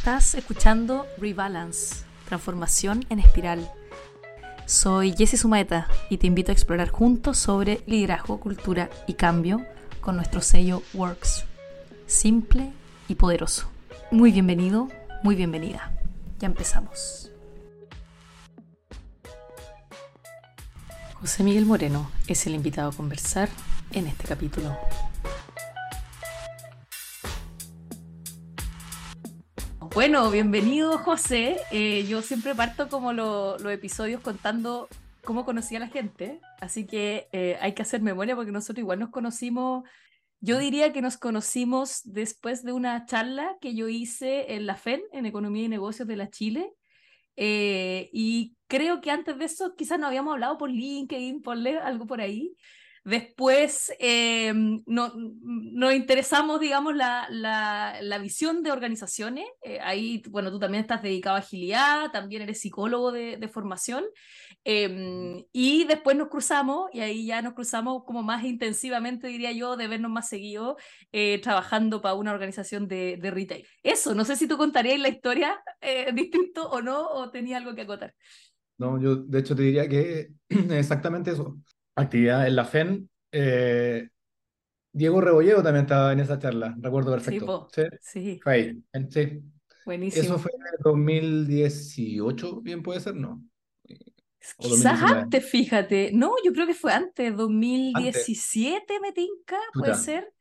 Estás escuchando Rebalance, transformación en espiral. Soy Jessie Sumaeta y te invito a explorar juntos sobre liderazgo, cultura y cambio con nuestro sello Works. Simple y poderoso. Muy bienvenido, muy bienvenida. Ya empezamos. José Miguel Moreno es el invitado a conversar en este capítulo. Bueno, bienvenido José. Eh, yo siempre parto como los episodios contando cómo conocí a la gente, así que eh, hay que hacer memoria porque nosotros igual nos conocimos, yo diría que nos conocimos después de una charla que yo hice en la FEN, en Economía y Negocios de la Chile, eh, y creo que antes de eso quizás no habíamos hablado por LinkedIn, por algo por ahí, Después eh, no, nos interesamos, digamos, la, la, visión de organizaciones. Eh, ahí, bueno, tú también estás dedicado a agilidad, también eres psicólogo de, formación. Em, y después nos cruzamos, y ahí ya nos cruzamos como más intensivamente, diría yo, de vernos más seguido eh, trabajando para una organización de, de, retail. Eso, no sé si tú contarías la historia distinto o no, o tenía algo que acotar. No, yo de hecho te diría que exactamente eso actividad en la FEN. Eh, Diego Rebolledo también estaba en esa charla, recuerdo perfecto. Sí, sí. Fue ahí. Sí. Buenísimo. Eso fue en 2018, bien puede ser, ¿no? Quizás antes, fíjate. No, yo creo que fue antes, 2017 me tinca, puede ser.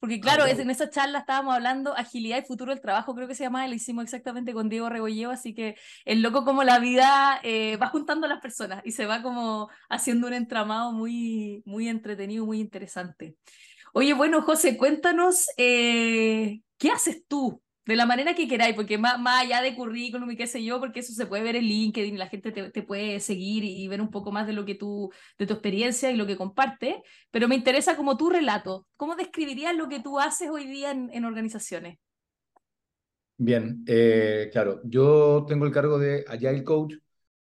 Porque ah, claro, en esa charla estábamos hablando agilidad y futuro del trabajo, creo que se llamaba, lo hicimos exactamente con Diego Rebolleo, así que es loco como la vida eh, va juntando a las personas y se va como haciendo un entramado muy, muy entretenido, muy interesante. Oye, bueno, José, cuéntanos, eh, ¿qué haces tú de la manera que queráis, porque más, más allá de currículum y qué sé yo, porque eso se puede ver en LinkedIn, la gente te, te puede seguir y, ver un poco más de lo que tú, de tu experiencia y lo que compartes, pero me interesa como tu relato, ¿cómo describirías lo que tú haces hoy día en, en organizaciones? Bien, eh, claro, yo tengo el cargo de Agile Coach,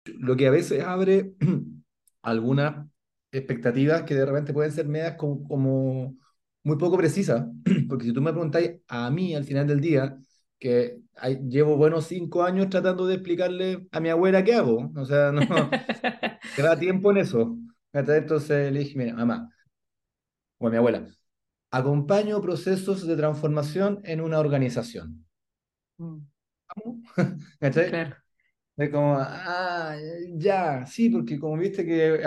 lo que a veces abre algunas expectativas que de repente pueden ser medias como, como muy poco precisas, porque si tú me preguntáis a mí al final del día, que llevo buenos cinco años tratando de explicarle a mi abuela qué hago. O sea, no queda tiempo en eso. Entonces le dije, mira, mamá, o a mi abuela, acompaño procesos de transformación en una organización. Mm. Claro. Es como, ah, ya, sí, porque como viste que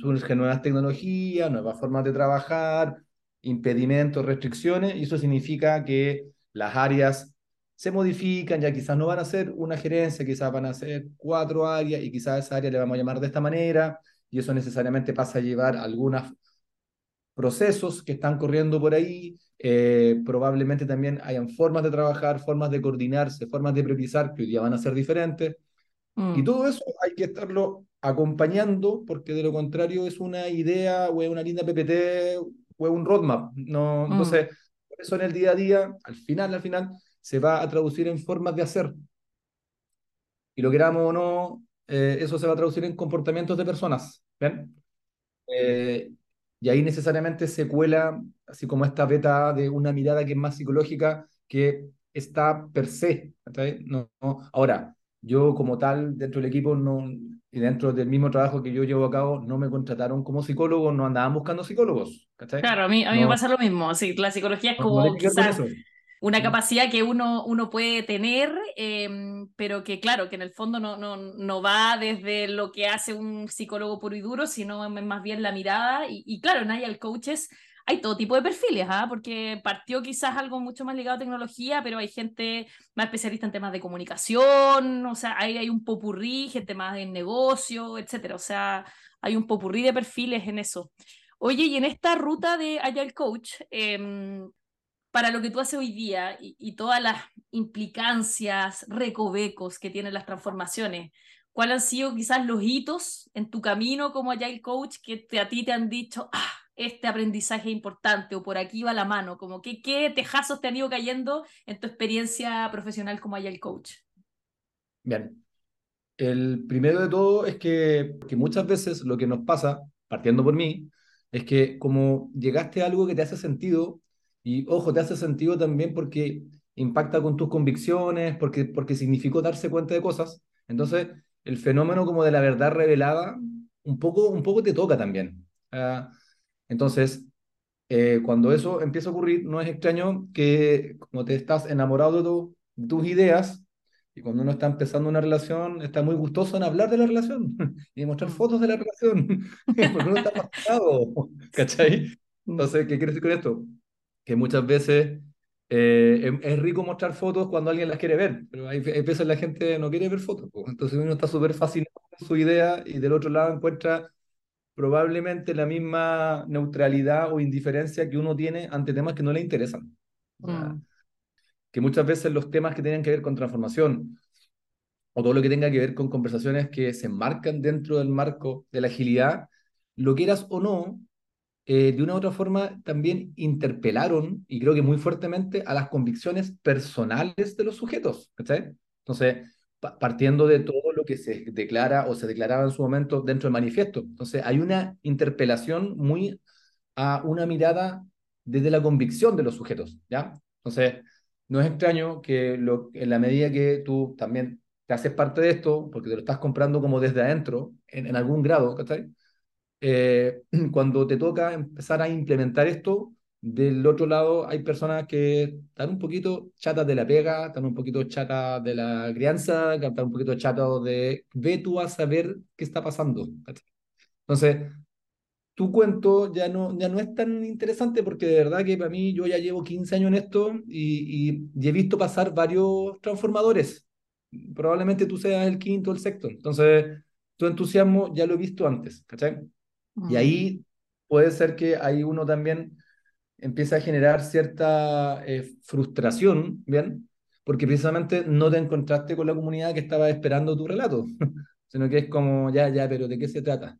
surgen nuevas tecnologías, nuevas formas de trabajar, impedimentos, restricciones, y eso significa que las áreas se modifican, ya quizás no van a ser una gerencia, quizás van a ser cuatro áreas y quizás esa área le vamos a llamar de esta manera y eso necesariamente pasa a llevar algunos procesos que están corriendo por ahí, eh, probablemente también hayan formas de trabajar, formas de coordinarse, formas de priorizar que hoy día van a ser diferentes. Y mm. todo eso hay que estarlo acompañando porque de lo contrario es una idea o es una linda PPT o es un roadmap. No, mm. Entonces, por eso en el día a día, al final, al final, se va a traducir en formas de hacer. Y lo queramos o no, eh, eso se va a traducir en comportamientos de personas. ¿ven? Eh, y ahí necesariamente se cuela, así como esta beta de una mirada que es más psicológica, que está per se. No, Ahora, yo como tal, dentro del equipo no, y dentro del mismo trabajo que yo llevo a cabo, no me contrataron como psicólogo, no andaban buscando psicólogos. Claro, a mí, a mí me pasa lo mismo. Sí, la psicología es como una capacidad que uno, uno puede tener, em, pero que claro, que en el fondo no, no, no, va desde lo que hace un psicólogo puro y duro, sino más bien la mirada. Y, claro, en Agile Coaches hay todo tipo de perfiles, ¿ah? porque partió quizás algo mucho más ligado a tecnología, pero hay gente más especialista en temas de comunicación, o sea, hay, hay un popurrí, gente más en negocio, etcétera. O sea, hay un popurrí de perfiles en eso. Oye, y en esta ruta de Agile Coach, eh, para lo que tú haces hoy día y, todas las implicancias, recovecos que tienen las transformaciones, ¿cuáles han sido quizás los hitos en tu camino como Agile Coach que a ti te han dicho, ah, este aprendizaje es importante o por aquí va la mano? Como que, ¿Qué tejazos te han ido cayendo en tu experiencia profesional como Agile Coach? Bien. El primero de todo es que, que muchas veces lo que nos pasa, partiendo por mí, es que como llegaste a algo que te hace sentido, y ojo, te hace sentido también porque impacta con tus convicciones, porque, porque significó darse cuenta de cosas. Entonces, el fenómeno como de la verdad revelada, un poco, un poco te toca también. Ah, entonces, eh, cuando eso empieza a ocurrir, no es extraño que como te estás enamorado de, tus ideas, y cuando uno está empezando una relación, está muy gustoso en hablar de la relación y mostrar fotos de la relación, porque uno está pasado, ¿cachai? Entonces, ¿qué quiere decir con esto? Que muchas veces eh, es, rico mostrar fotos cuando alguien las quiere ver, pero hay, veces la gente no quiere ver fotos. Entonces uno está súper fascinado con su idea y del otro lado encuentra probablemente la misma neutralidad o indiferencia que uno tiene ante temas que no le interesan. Mm. Que muchas veces los temas que tienen que ver con transformación o todo lo que tenga que ver con conversaciones que se enmarcan dentro del marco de la agilidad, lo quieras o no, eh, de una u otra forma también interpelaron, y creo que muy fuertemente, a las convicciones personales de los sujetos. Entonces, partiendo de todo lo que se declara o se declaraba en su momento dentro del manifiesto. Entonces, hay una interpelación muy a una mirada desde la convicción de los sujetos. ¿ya? Entonces, no es extraño que lo, en la medida que tú también te haces parte de esto, porque te lo estás comprando como desde adentro, en, en algún grado, ¿cachai? Eh, cuando te toca empezar a implementar esto, del otro lado hay personas que están un poquito chatas de la pega, están un poquito chatas de la crianza, están un poquito chatas de ve tú a saber qué está pasando. Entonces, tu cuento ya no, ya no es tan interesante porque de verdad que para mí yo ya llevo 15 años en esto y, y he visto pasar varios transformadores. Probablemente tú seas el quinto o el sexto. Entonces, tu entusiasmo ya lo he visto antes, ¿cachai? Y ahí puede ser que ahí uno también empieza a generar cierta eh, frustración, ¿bien? Porque precisamente no te encontraste con la comunidad que estaba esperando tu relato, sino que es como, ya, ya, pero ¿de qué se trata?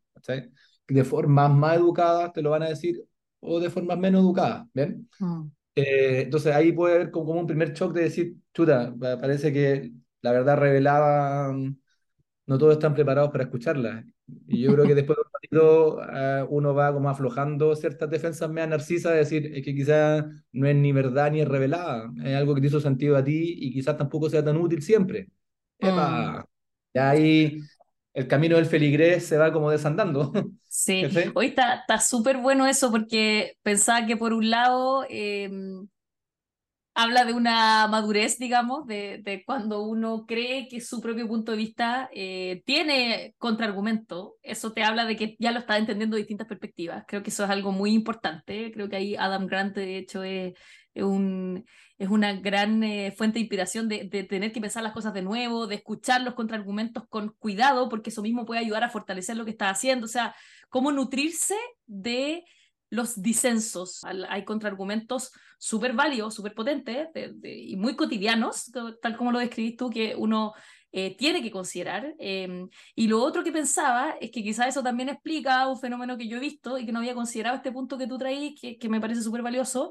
De formas más educadas te lo van a decir o de formas menos educadas, ¿ven? Mm. Eh, entonces ahí puede haber como, un primer shock de decir, chuta, parece que la verdad revelada no todos están preparados para escucharla. Y yo creo que después partido uh, uno va como aflojando ciertas defensas media narcisas, de decir, es que quizás no es ni verdad ni es revelada, es algo que te hizo sentido a ti y quizás tampoco sea tan útil siempre. ¡Epa! Mm. Y ahí el camino del feligrés se va como desandando. Sí, hoy está súper bueno eso porque pensaba que por un lado... Eh, habla de una madurez, digamos, de, de, cuando uno cree que su propio punto de vista eh, tiene contraargumento. Eso te habla de que ya lo está entendiendo de distintas perspectivas. Creo que eso es algo muy importante. Creo que ahí Adam Grant, de hecho, es, un, es una gran eh, fuente de inspiración de, de, tener que pensar las cosas de nuevo, de escuchar los contraargumentos con cuidado, porque eso mismo puede ayudar a fortalecer lo que está haciendo. O sea, cómo nutrirse de los disensos. Hay contraargumentos súper válidos, súper potentes y muy cotidianos, tal como lo describís tú, que uno eh, tiene que considerar. Em, y lo otro que pensaba es que quizás eso también explica un fenómeno que yo he visto y que no había considerado este punto que tú traís, que, que me parece súper valioso,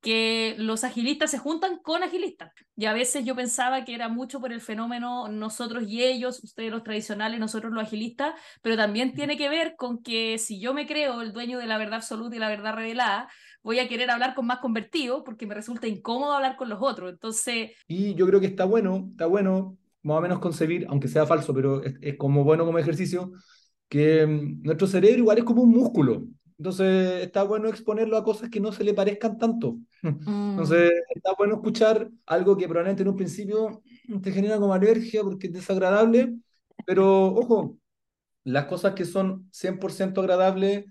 que los agilistas se juntan con agilistas. Y a veces yo pensaba que era mucho por el fenómeno nosotros y ellos, ustedes los tradicionales, nosotros los agilistas, pero también tiene que ver con que si yo me creo el dueño de la verdad absoluta y la verdad revelada, voy a querer hablar con más convertidos porque me resulta incómodo hablar con los otros. Entonces... Y yo creo que está bueno, está bueno más o menos concebir, aunque sea falso, pero es, es como bueno como ejercicio, que mm, nuestro cerebro igual es como un músculo. Entonces está bueno exponerlo a cosas que no se le parezcan tanto. Entonces mm. está bueno escuchar algo que probablemente en un principio te genera como alergia porque es desagradable, pero ojo, las cosas que son 100% agradables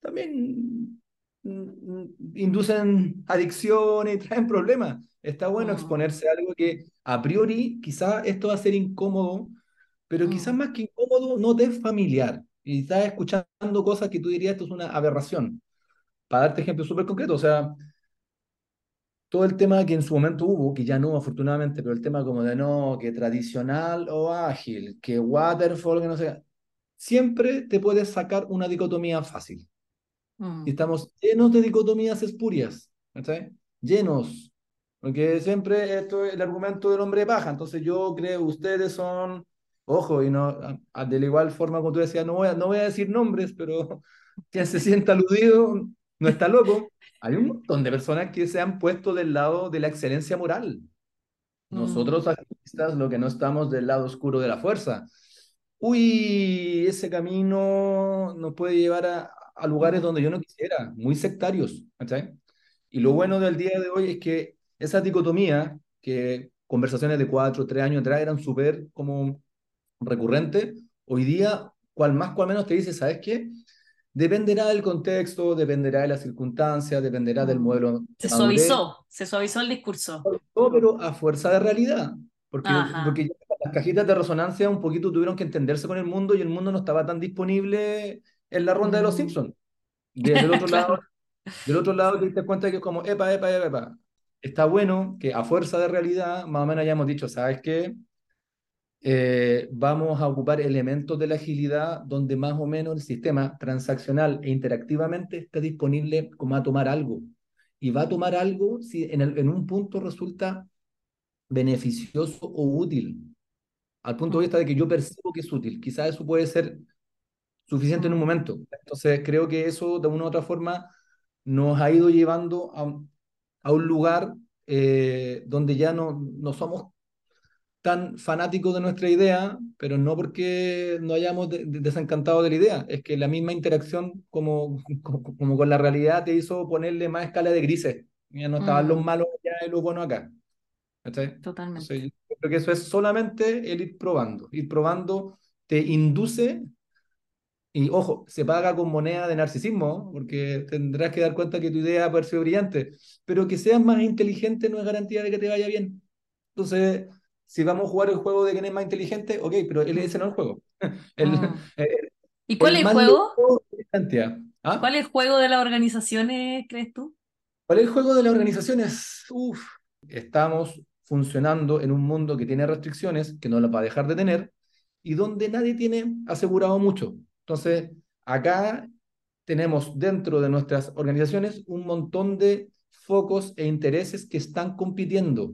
también mm, inducen adicciones y traen problemas. Está bueno mm. exponerse a algo que a priori quizás esto va a ser incómodo, pero quizás más que incómodo no te es familiar y estás escuchando cosas que tú dirías esto es una aberración. Para darte ejemplo súper concreto, o sea, todo el tema que en su momento hubo, que ya no afortunadamente, pero el tema como de no, que tradicional o ágil, que waterfall, que no sé, siempre te puedes sacar una dicotomía fácil. Mm. Y estamos llenos de dicotomías espurias, ¿sí? llenos, porque siempre esto es el argumento del hombre baja, entonces yo creo ustedes son Ojo, y no, de la igual forma como tú decías, no voy a, no voy a decir nombres, pero quien se sienta aludido no está loco. Hay un montón de personas que se han puesto del lado de la excelencia moral. Nosotros agilistas lo que no estamos del lado oscuro de la fuerza. Uy, ese camino nos puede llevar a, a lugares donde yo no quisiera, muy sectarios. Y lo bueno del día de hoy es que esa dicotomía, que conversaciones de cuatro, tres años atrás eran súper como recurrentes, hoy día, cual más, cual menos te dice, ¿sabes qué? Dependerá del contexto, dependerá de las circunstancias, dependerá del modelo. Se suavizó, se suavizó el discurso. pero a fuerza de realidad. Porque, porque las cajitas de resonancia un poquito tuvieron que entenderse con el mundo y el mundo no estaba tan disponible en la ronda de los mm. Simpsons. Desde el otro lado, del otro lado te diste cuenta que es como, epa, epa, epa, epa. Está bueno que a fuerza de realidad, más o menos hayamos dicho, ¿sabes qué? Eh, vamos a ocupar elementos de la agilidad donde más o menos el sistema transaccional e interactivamente está disponible como a tomar algo. Y va a tomar algo si en, en un punto resulta beneficioso o útil, al punto de vista de que yo percibo que es útil. Quizás eso puede ser suficiente en un momento. Entonces creo que eso de una u otra forma nos ha ido llevando a, a un lugar eh, donde ya no, no somos tan fanáticos de nuestra idea, pero no porque no hayamos desencantado de la idea, es que la misma interacción como, como, con la realidad te hizo ponerle más escala de grises. Ya no estaban los mm. malos ya y los buenos acá. Totalmente. creo que eso es solamente el ir probando. Ir probando te induce, y ojo, se paga con moneda de narcisismo, porque tendrás que dar cuenta que tu idea ser brillante, pero que seas más inteligente no es garantía de que te vaya bien. Entonces, si vamos a jugar el juego de quién es más inteligente, ok, pero ese no es el juego. Mm. ¿Y cuál es el juego? ¿Ah? ¿Cuál es el juego de las organizaciones, crees tú? ¿Cuál es el juego de las organizaciones? Uf, estamos funcionando en un mundo que tiene restricciones, que no las va a dejar de tener, y donde nadie tiene asegurado mucho. Entonces, acá tenemos dentro de nuestras organizaciones un montón de focos e intereses que están compitiendo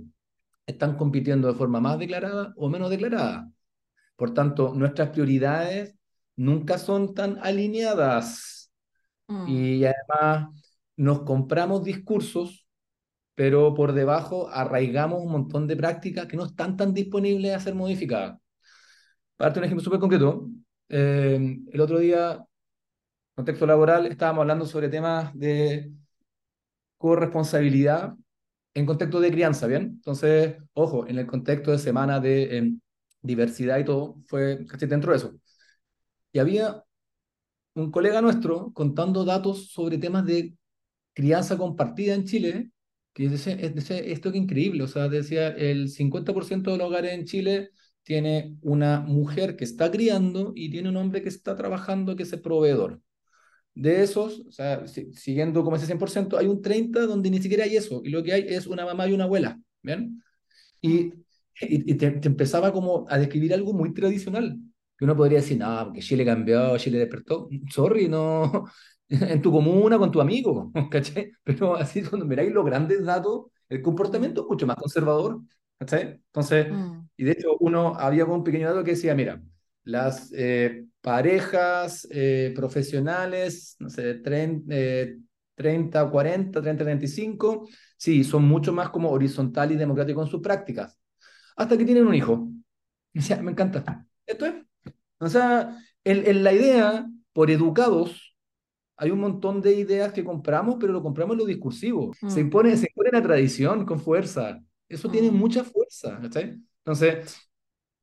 están compitiendo de forma más declarada o menos declarada. Por tanto, nuestras prioridades nunca son tan alineadas. Mm. Y además nos compramos discursos, pero por debajo arraigamos un montón de prácticas que no están tan disponibles a ser modificadas. Para darte un ejemplo súper concreto, eh, el otro día, contexto laboral, estábamos hablando sobre temas de corresponsabilidad en contexto de crianza, ¿bien? Entonces, ojo, en el contexto de semana de em, diversidad y todo, fue casi dentro de eso. Y había un colega nuestro contando datos sobre temas de crianza compartida en Chile, que decía, esto es increíble, o sea, decía, el 50% de los hogares en Chile tiene una mujer que está criando y tiene un hombre que está trabajando, que es el proveedor. De esos, o sea, siguiendo como ese 100%, hay un 30 donde ni siquiera hay eso, y lo que hay es una mamá y una abuela, ¿ven? Y, y, te, empezaba como a describir algo muy tradicional, que uno podría decir, no, porque Chile cambió, Chile despertó, sorry, no, en tu comuna, con tu amigo, ¿cachai? Pero así cuando miráis los grandes datos, el comportamiento es mucho más conservador, ¿cachai? Entonces, mm. y de hecho uno había un pequeño dato que decía, mira, las eh, parejas eh, profesionales, no sé, 30, 30, 40, 30, 35, sí, son mucho más como horizontal y democrático en sus prácticas. Hasta que tienen un hijo. me encanta. Esto es. O sea, en, la idea, por educados, hay un montón de ideas que compramos, pero lo compramos en lo discursivo. Se, mm. impone, se impone la tradición con fuerza. Eso tiene mm. mucha fuerza. Entonces,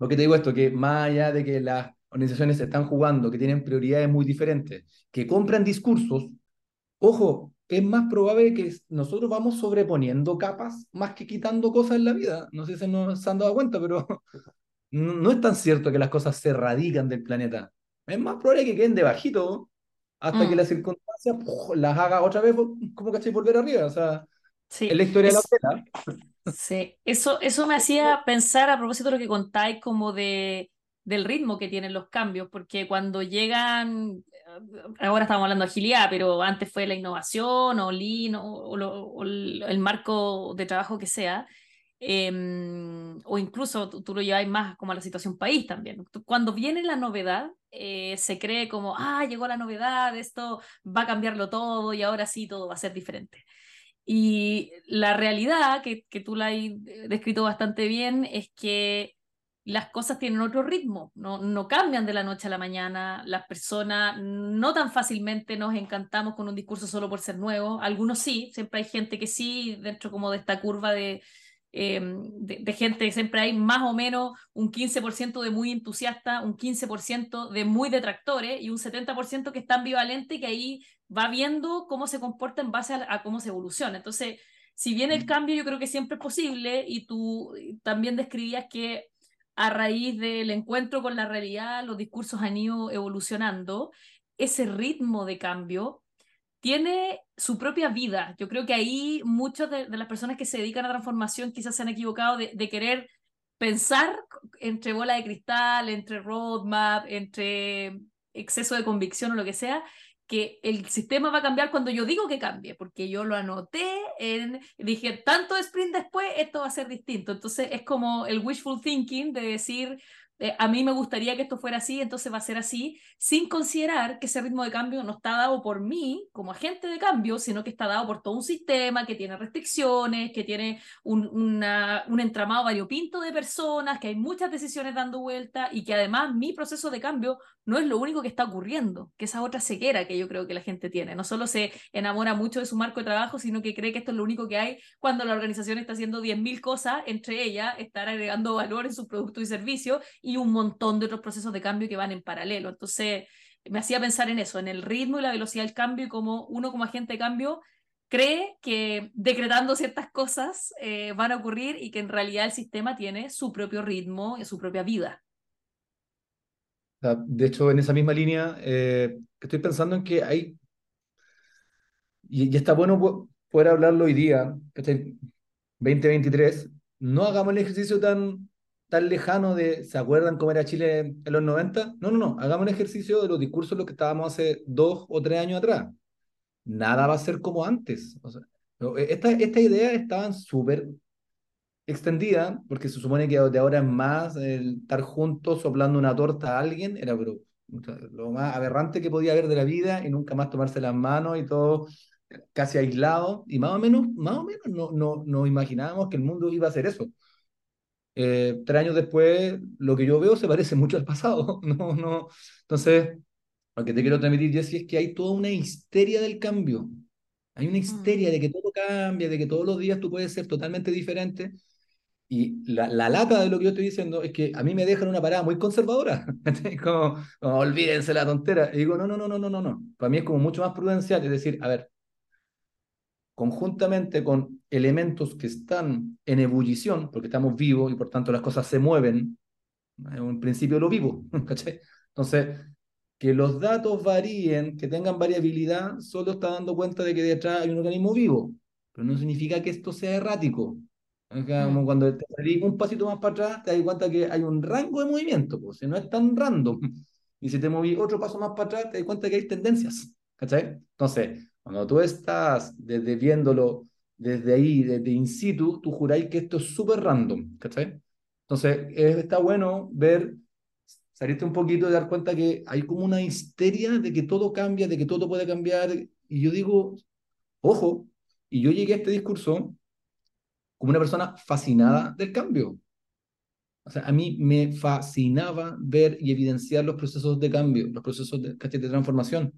lo que te digo esto, que más allá de que las organizaciones están jugando, que tienen prioridades muy diferentes, que compran discursos, ojo, es más probable que nosotros vamos sobreponiendo capas más que quitando cosas en la vida. No sé si nos han dado cuenta, pero no, es tan cierto que las cosas se radican del planeta. Es más probable que queden debajito hasta que mm. las circunstancias las haga otra vez, como que volver arriba. O sea, sí, es la historia de la pena. Sí, eso, eso me hacía pensar a propósito de lo que contáis como de, del ritmo que tienen los cambios, porque cuando llegan, eh, ahora estamos hablando de agilidad, pero antes fue la innovación o Lean o, el marco de trabajo que sea, em, o incluso tú, lo lleváis más como a la situación país también. Cuando viene la novedad, eh, se cree como, ah, llegó la novedad, esto va a cambiarlo todo y ahora sí todo va a ser diferente. Y la realidad, que, que tú la has descrito bastante bien, es que las cosas tienen otro ritmo, no, no cambian de la noche a la mañana, las personas no tan fácilmente nos encantamos con un discurso solo por ser nuevo, algunos sí, siempre hay gente que sí, dentro como de esta curva de, em, de, gente, siempre hay más o menos un 15% de muy entusiasta, un 15% de muy detractores y un 70% que está ambivalente que ahí va viendo cómo se comporta en base a, a cómo se evoluciona. Entonces, si bien el cambio yo creo que siempre es posible y tú también describías que a raíz del encuentro con la realidad, los discursos han ido evolucionando, ese ritmo de cambio tiene su propia vida. Yo creo que ahí muchas de, las personas que se dedican a transformación quizás se han equivocado de, querer pensar entre bola de cristal, entre roadmap, entre exceso de convicción o lo que sea, que el sistema va a cambiar cuando yo digo que cambie, porque yo lo anoté, en, dije, tanto sprint después, esto va a ser distinto. Entonces es como el wishful thinking de decir, eh, a mí me gustaría que esto fuera así, entonces va a ser así, sin considerar que ese ritmo de cambio no está dado por mí como agente de cambio, sino que está dado por todo un sistema que tiene restricciones, que tiene un, una, un entramado variopinto de personas, que hay muchas decisiones dando vuelta y que además mi proceso de cambio no es lo único que está ocurriendo, que esa otra ceguera que yo creo que la gente tiene. No solo se enamora mucho de su marco de trabajo, sino que cree que esto es lo único que hay cuando la organización está haciendo 10.000 cosas, entre ellas estar agregando valor en sus productos y servicios y un montón de otros procesos de cambio que van en paralelo. Entonces, me hacía pensar en eso, en el ritmo y la velocidad del cambio y cómo uno como agente de cambio cree que decretando ciertas cosas eh, van a ocurrir y que en realidad el sistema tiene su propio ritmo y su propia vida. De hecho, en esa misma línea, eh, estoy pensando en que hay, y, está bueno poder hablarlo hoy día, este 2023, no hagamos el ejercicio tan, tan lejano de, ¿se acuerdan cómo era Chile en los 90? No, no, no, hagamos un ejercicio de los discursos los que estábamos hace dos o tres años atrás. Nada va a ser como antes. O sea, esta, esta idea estaban súper extendida, porque se supone que de ahora es más el estar juntos soplando una torta a alguien, era lo más aberrante que podía haber de la vida y nunca más tomarse las manos y todo casi aislado y más o menos, más o menos no, no, no imaginábamos que el mundo iba a ser eso. Eh, tres años después, lo que yo veo se parece mucho al pasado. No, no. Entonces, lo que te quiero transmitir, Jessy, es que hay toda una histeria del cambio. Hay una histeria de que todo cambia, de que todos los días tú puedes ser totalmente diferente. Y la, la, lata de lo que yo estoy diciendo es que a mí me dejan una parada muy conservadora. como, como, olvídense la tontera. Y digo, no, no, no, no, no, no, no. Para mí es como mucho más prudencial. Es decir, a ver, conjuntamente con elementos que están en ebullición, porque estamos vivos y por tanto las cosas se mueven, en principio lo vivo. Entonces, que los datos varíen, que tengan variabilidad, solo está dando cuenta de que detrás hay un organismo vivo, pero no significa que esto sea errático. Como mm. cuando te salís un pasito más para atrás, te das cuenta que hay un rango de movimiento, pues, si no es tan random. Y si te moví otro paso más para atrás, te das cuenta que hay tendencias. ¿Cachai? Entonces, cuando tú estás desde viéndolo desde ahí, desde in situ, tú juráis que esto es súper random. ¿Cachai? Entonces, está bueno ver, salirte un poquito y dar cuenta que hay como una histeria de que todo cambia, de que todo puede cambiar. Y yo digo, ojo, y yo llegué a este discurso como una persona fascinada del cambio. O sea, a mí me fascinaba ver y evidenciar los procesos de cambio, los procesos de transformación.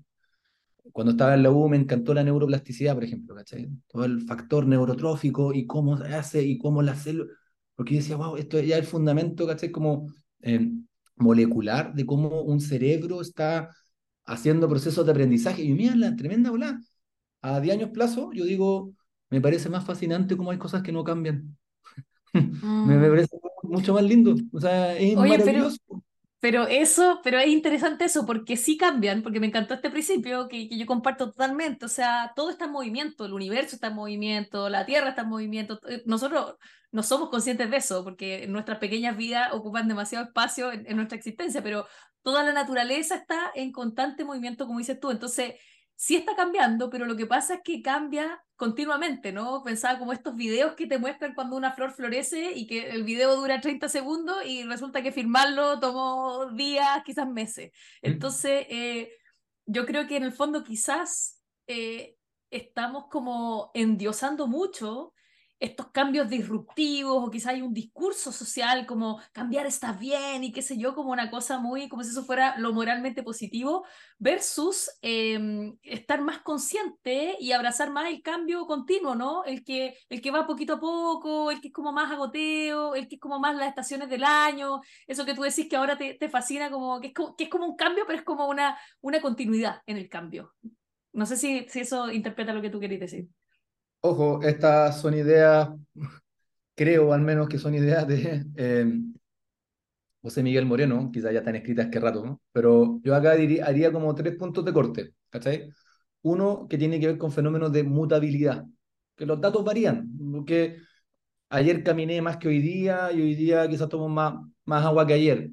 Cuando estaba en la U me encantó la neuroplasticidad, por ejemplo, ¿cachai? Todo el factor neurotrófico y cómo se hace y cómo la célula... Porque yo decía, wow, esto ya es el fundamento, ¿cachai? Como eh, molecular de cómo un cerebro está haciendo procesos de aprendizaje. Y mira, la tremenda bola. A 10 años plazo, yo digo, me parece más fascinante cómo hay cosas que no cambian. me, mm. parece mucho más lindo. O sea, es maravilloso. Pero, eso, pero es interesante eso, porque sí cambian, porque me encantó este principio que, que, yo comparto totalmente. O sea, todo está en movimiento, el universo está en movimiento, la Tierra está en movimiento. Eh, nosotros no somos conscientes de eso, porque nuestras pequeñas vidas ocupan demasiado espacio en, en nuestra existencia, pero toda la naturaleza está en constante movimiento, como dices tú. Entonces, sí está cambiando, pero lo que pasa es que cambia continuamente, ¿no? Pensaba como estos videos que te muestran cuando una flor florece y que el video dura 30 segundos y resulta que firmarlo tomó días, quizás meses. Entonces, eh, yo creo que en el fondo quizás eh, estamos como endiosando mucho estos cambios disruptivos o quizá hay un discurso social como cambiar está bien y qué sé yo, como una cosa muy, como si eso fuera lo moralmente positivo, versus em, estar más consciente y abrazar más el cambio continuo, ¿no? El que, el que va poquito a poco, el que es como más agoteo, el que es como más las estaciones del año, eso que tú decís que ahora te, te fascina, como que, es como que es como un cambio, pero es como una, una continuidad en el cambio. No sé si, si eso interpreta lo que tú querías decir. Ojo, estas son ideas, creo al menos que son ideas de eh, José Miguel Moreno, quizás ya están escritas que rato, ¿no? pero yo acá diría, haría como tres puntos de corte, ¿cachai? Uno que tiene que ver con fenómenos de mutabilidad, que los datos varían, porque ayer caminé más que hoy día y hoy día quizás tomo más, más agua que ayer.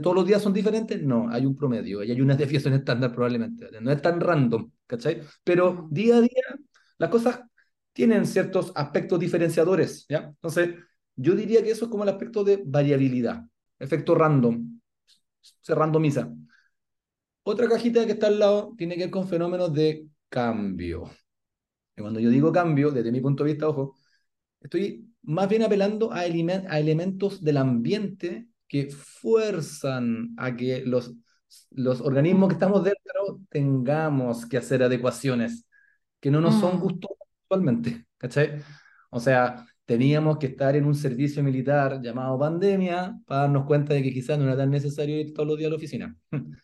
¿Todos los días son diferentes? No, hay un promedio y hay una desviación estándar probablemente. No es tan random, ¿cachai? Pero día a día las cosas tienen ciertos aspectos diferenciadores, ¿ya? Entonces, yo diría que eso es como el aspecto de variabilidad, efecto random, se randomiza. Otra cajita que está al lado tiene que ver con fenómenos de cambio. Y cuando yo digo cambio, desde mi punto de vista, ojo, estoy más bien apelando a, a elementos del ambiente que fuerzan a que los, los organismos que estamos dentro tengamos que hacer adecuaciones que no nos son justos mm actualmente, ¿cachai? O sea, teníamos que estar en un servicio militar llamado pandemia para darnos cuenta de que quizás no era tan necesario ir todos los días a la oficina.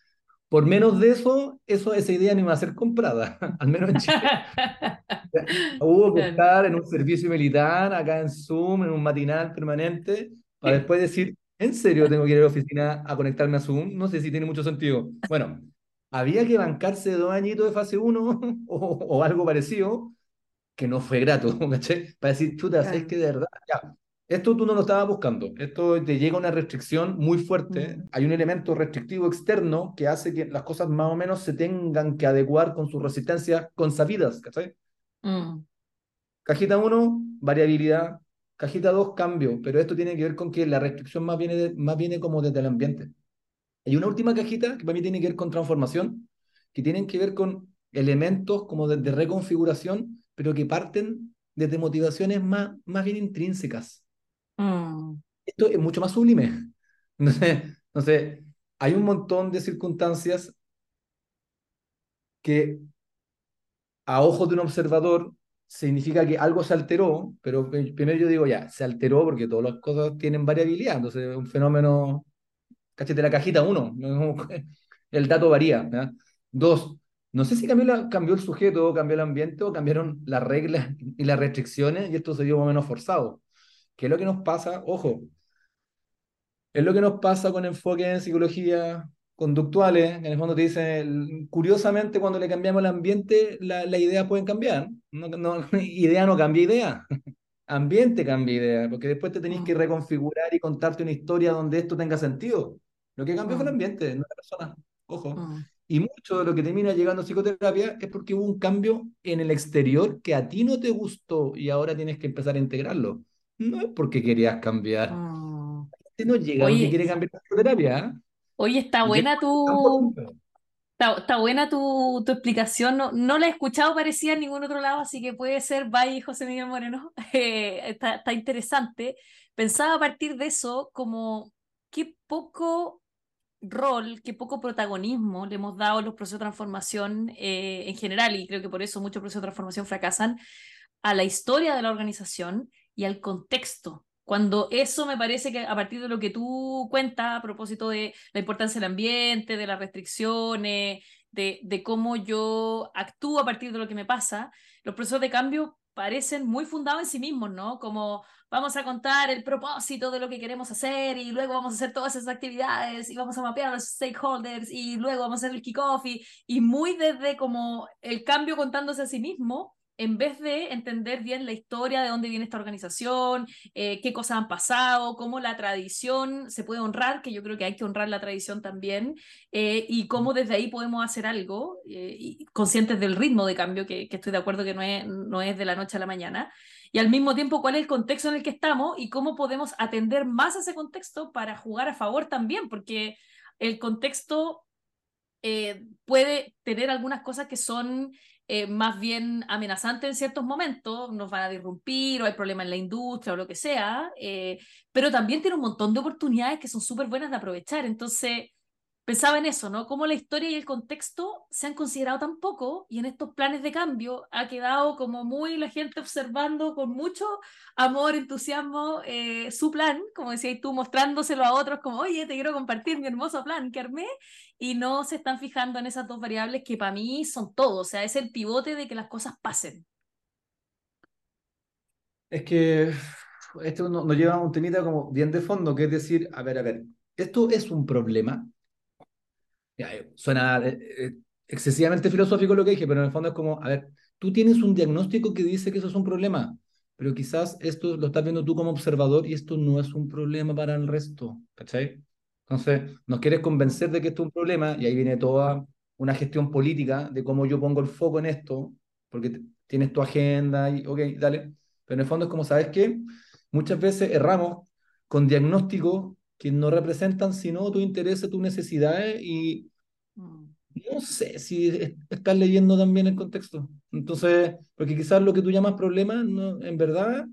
Por menos de eso, eso esa idea no iba a ser comprada, al menos en Chile. Hubo que estar en un servicio militar, acá en Zoom, en un matinal permanente, para después decir, ¿en serio tengo que ir a la oficina a conectarme a Zoom? No sé si tiene mucho sentido. Bueno, había que bancarse dos añitos de fase 1 o, o algo parecido que no fue grato, ¿cachai? Para decir, chuta, es que de verdad, ya, esto tú no lo estabas buscando, esto te llega una restricción muy fuerte, hay un elemento restrictivo externo que hace que las cosas más o menos se tengan que adecuar con sus resistencias consabidas, ¿cachai? Mm. Cajita 1, variabilidad. Cajita 2, cambio, pero esto tiene que ver con que la restricción más viene, más viene como desde el ambiente. Hay una última cajita que para mí tiene que ver con transformación, que tienen que ver con elementos como de, de reconfiguración pero que parten desde motivaciones más, más bien intrínsecas. Mm. Esto es mucho más sublime. No sé, hay un montón de circunstancias que a ojos de un observador significa que algo se alteró, pero primero yo digo ya, se alteró porque todas las cosas tienen variabilidad, entonces un fenómeno, cachete la cajita uno, el dato varía. Dos, no sé si cambió, cambió el sujeto, cambió el ambiente o cambiaron las reglas y las restricciones y esto se dio más o menos forzado. ¿Qué es lo que nos pasa? Ojo, es lo que nos pasa con enfoque en psicología conductuales, en el fondo te dicen, curiosamente cuando le cambiamos el ambiente, la, la idea pueden cambiar. No, no, idea no cambia idea, ambiente cambia idea, porque después te tenés que mm. reconfigurar y contarte una historia donde esto tenga sentido. Lo que cambió fue el mm. ambiente, no la persona. Ojo. Y mucho de lo que termina llegando a psicoterapia es porque hubo un cambio en el exterior que a ti no te gustó y ahora tienes que empezar a integrarlo. No es porque querías cambiar. Oh. no llega Oye, quiere cambiar la psicoterapia. ¿eh? Oye, está buena tu... Está, buena tu, tu explicación. No, no, la he escuchado parecía en ningún otro lado, así que puede ser Valle José Miguel Moreno. Eh, está, está interesante. Pensaba a partir de eso como qué poco rol, qué poco protagonismo le hemos dado los procesos de transformación eh, en general, y creo que por eso muchos procesos de transformación fracasan, a la historia de la organización y al contexto. Cuando eso me parece que a partir de lo que tú cuentas a propósito de la importancia del ambiente, de las restricciones, de, de cómo yo actúo a partir de lo que me pasa, los procesos de cambio parecen muy fundados en sí mismos, ¿no? Como vamos a contar el propósito de lo que queremos hacer y luego vamos a hacer todas esas actividades y vamos a mapear a los stakeholders y luego vamos a hacer el kickoff y, y muy desde como el cambio contándose a sí mismo en vez de entender bien la historia de dónde viene esta organización, eh, qué cosas han pasado, cómo la tradición se puede honrar, que yo creo que hay que honrar la tradición también, eh, y cómo desde ahí podemos hacer algo, eh, conscientes del ritmo de cambio, que, que, estoy de acuerdo que no es, no es de la noche a la mañana, y al mismo tiempo cuál es el contexto en el que estamos y cómo podemos atender más a ese contexto para jugar a favor también, porque el contexto puede tener algunas cosas que son eh, más bien amenazante en ciertos momentos, nos van a disrumpir o hay problemas en la industria o lo que sea, eh, pero también tiene un montón de oportunidades que son súper buenas de aprovechar. Entonces, pensaba en eso, ¿no? Cómo la historia y el contexto se han considerado tan poco y en estos planes de cambio ha quedado como muy la gente observando con mucho amor, entusiasmo eh, su plan, como decías tú, mostrándoselo a otros como, oye, te quiero compartir mi hermoso plan que armé y no se están fijando en esas dos variables que para mí son todo, o sea, es el pivote de que las cosas pasen. Es que esto nos lleva a un temita como bien de fondo, que es decir, a ver, a ver, esto es un problema, eh, suena eh, eh, excesivamente filosófico lo que dije, pero en el fondo es como, a ver, tú tienes un diagnóstico que dice que eso es un problema, pero quizás esto lo estás viendo tú como observador y esto no es un problema para el resto, ¿cachai? Entonces, nos quieres convencer de que esto es un problema y ahí viene toda una gestión política de cómo yo pongo el foco en esto, porque tienes tu agenda y, ok, dale. Pero en el fondo es como, ¿sabes qué? Muchas veces erramos con diagnósticos que no representan sino tu interés, tus necesidades y mm. no sé si estás leyendo también el contexto. Entonces, porque quizás lo que tú llamas problema, no, en verdad,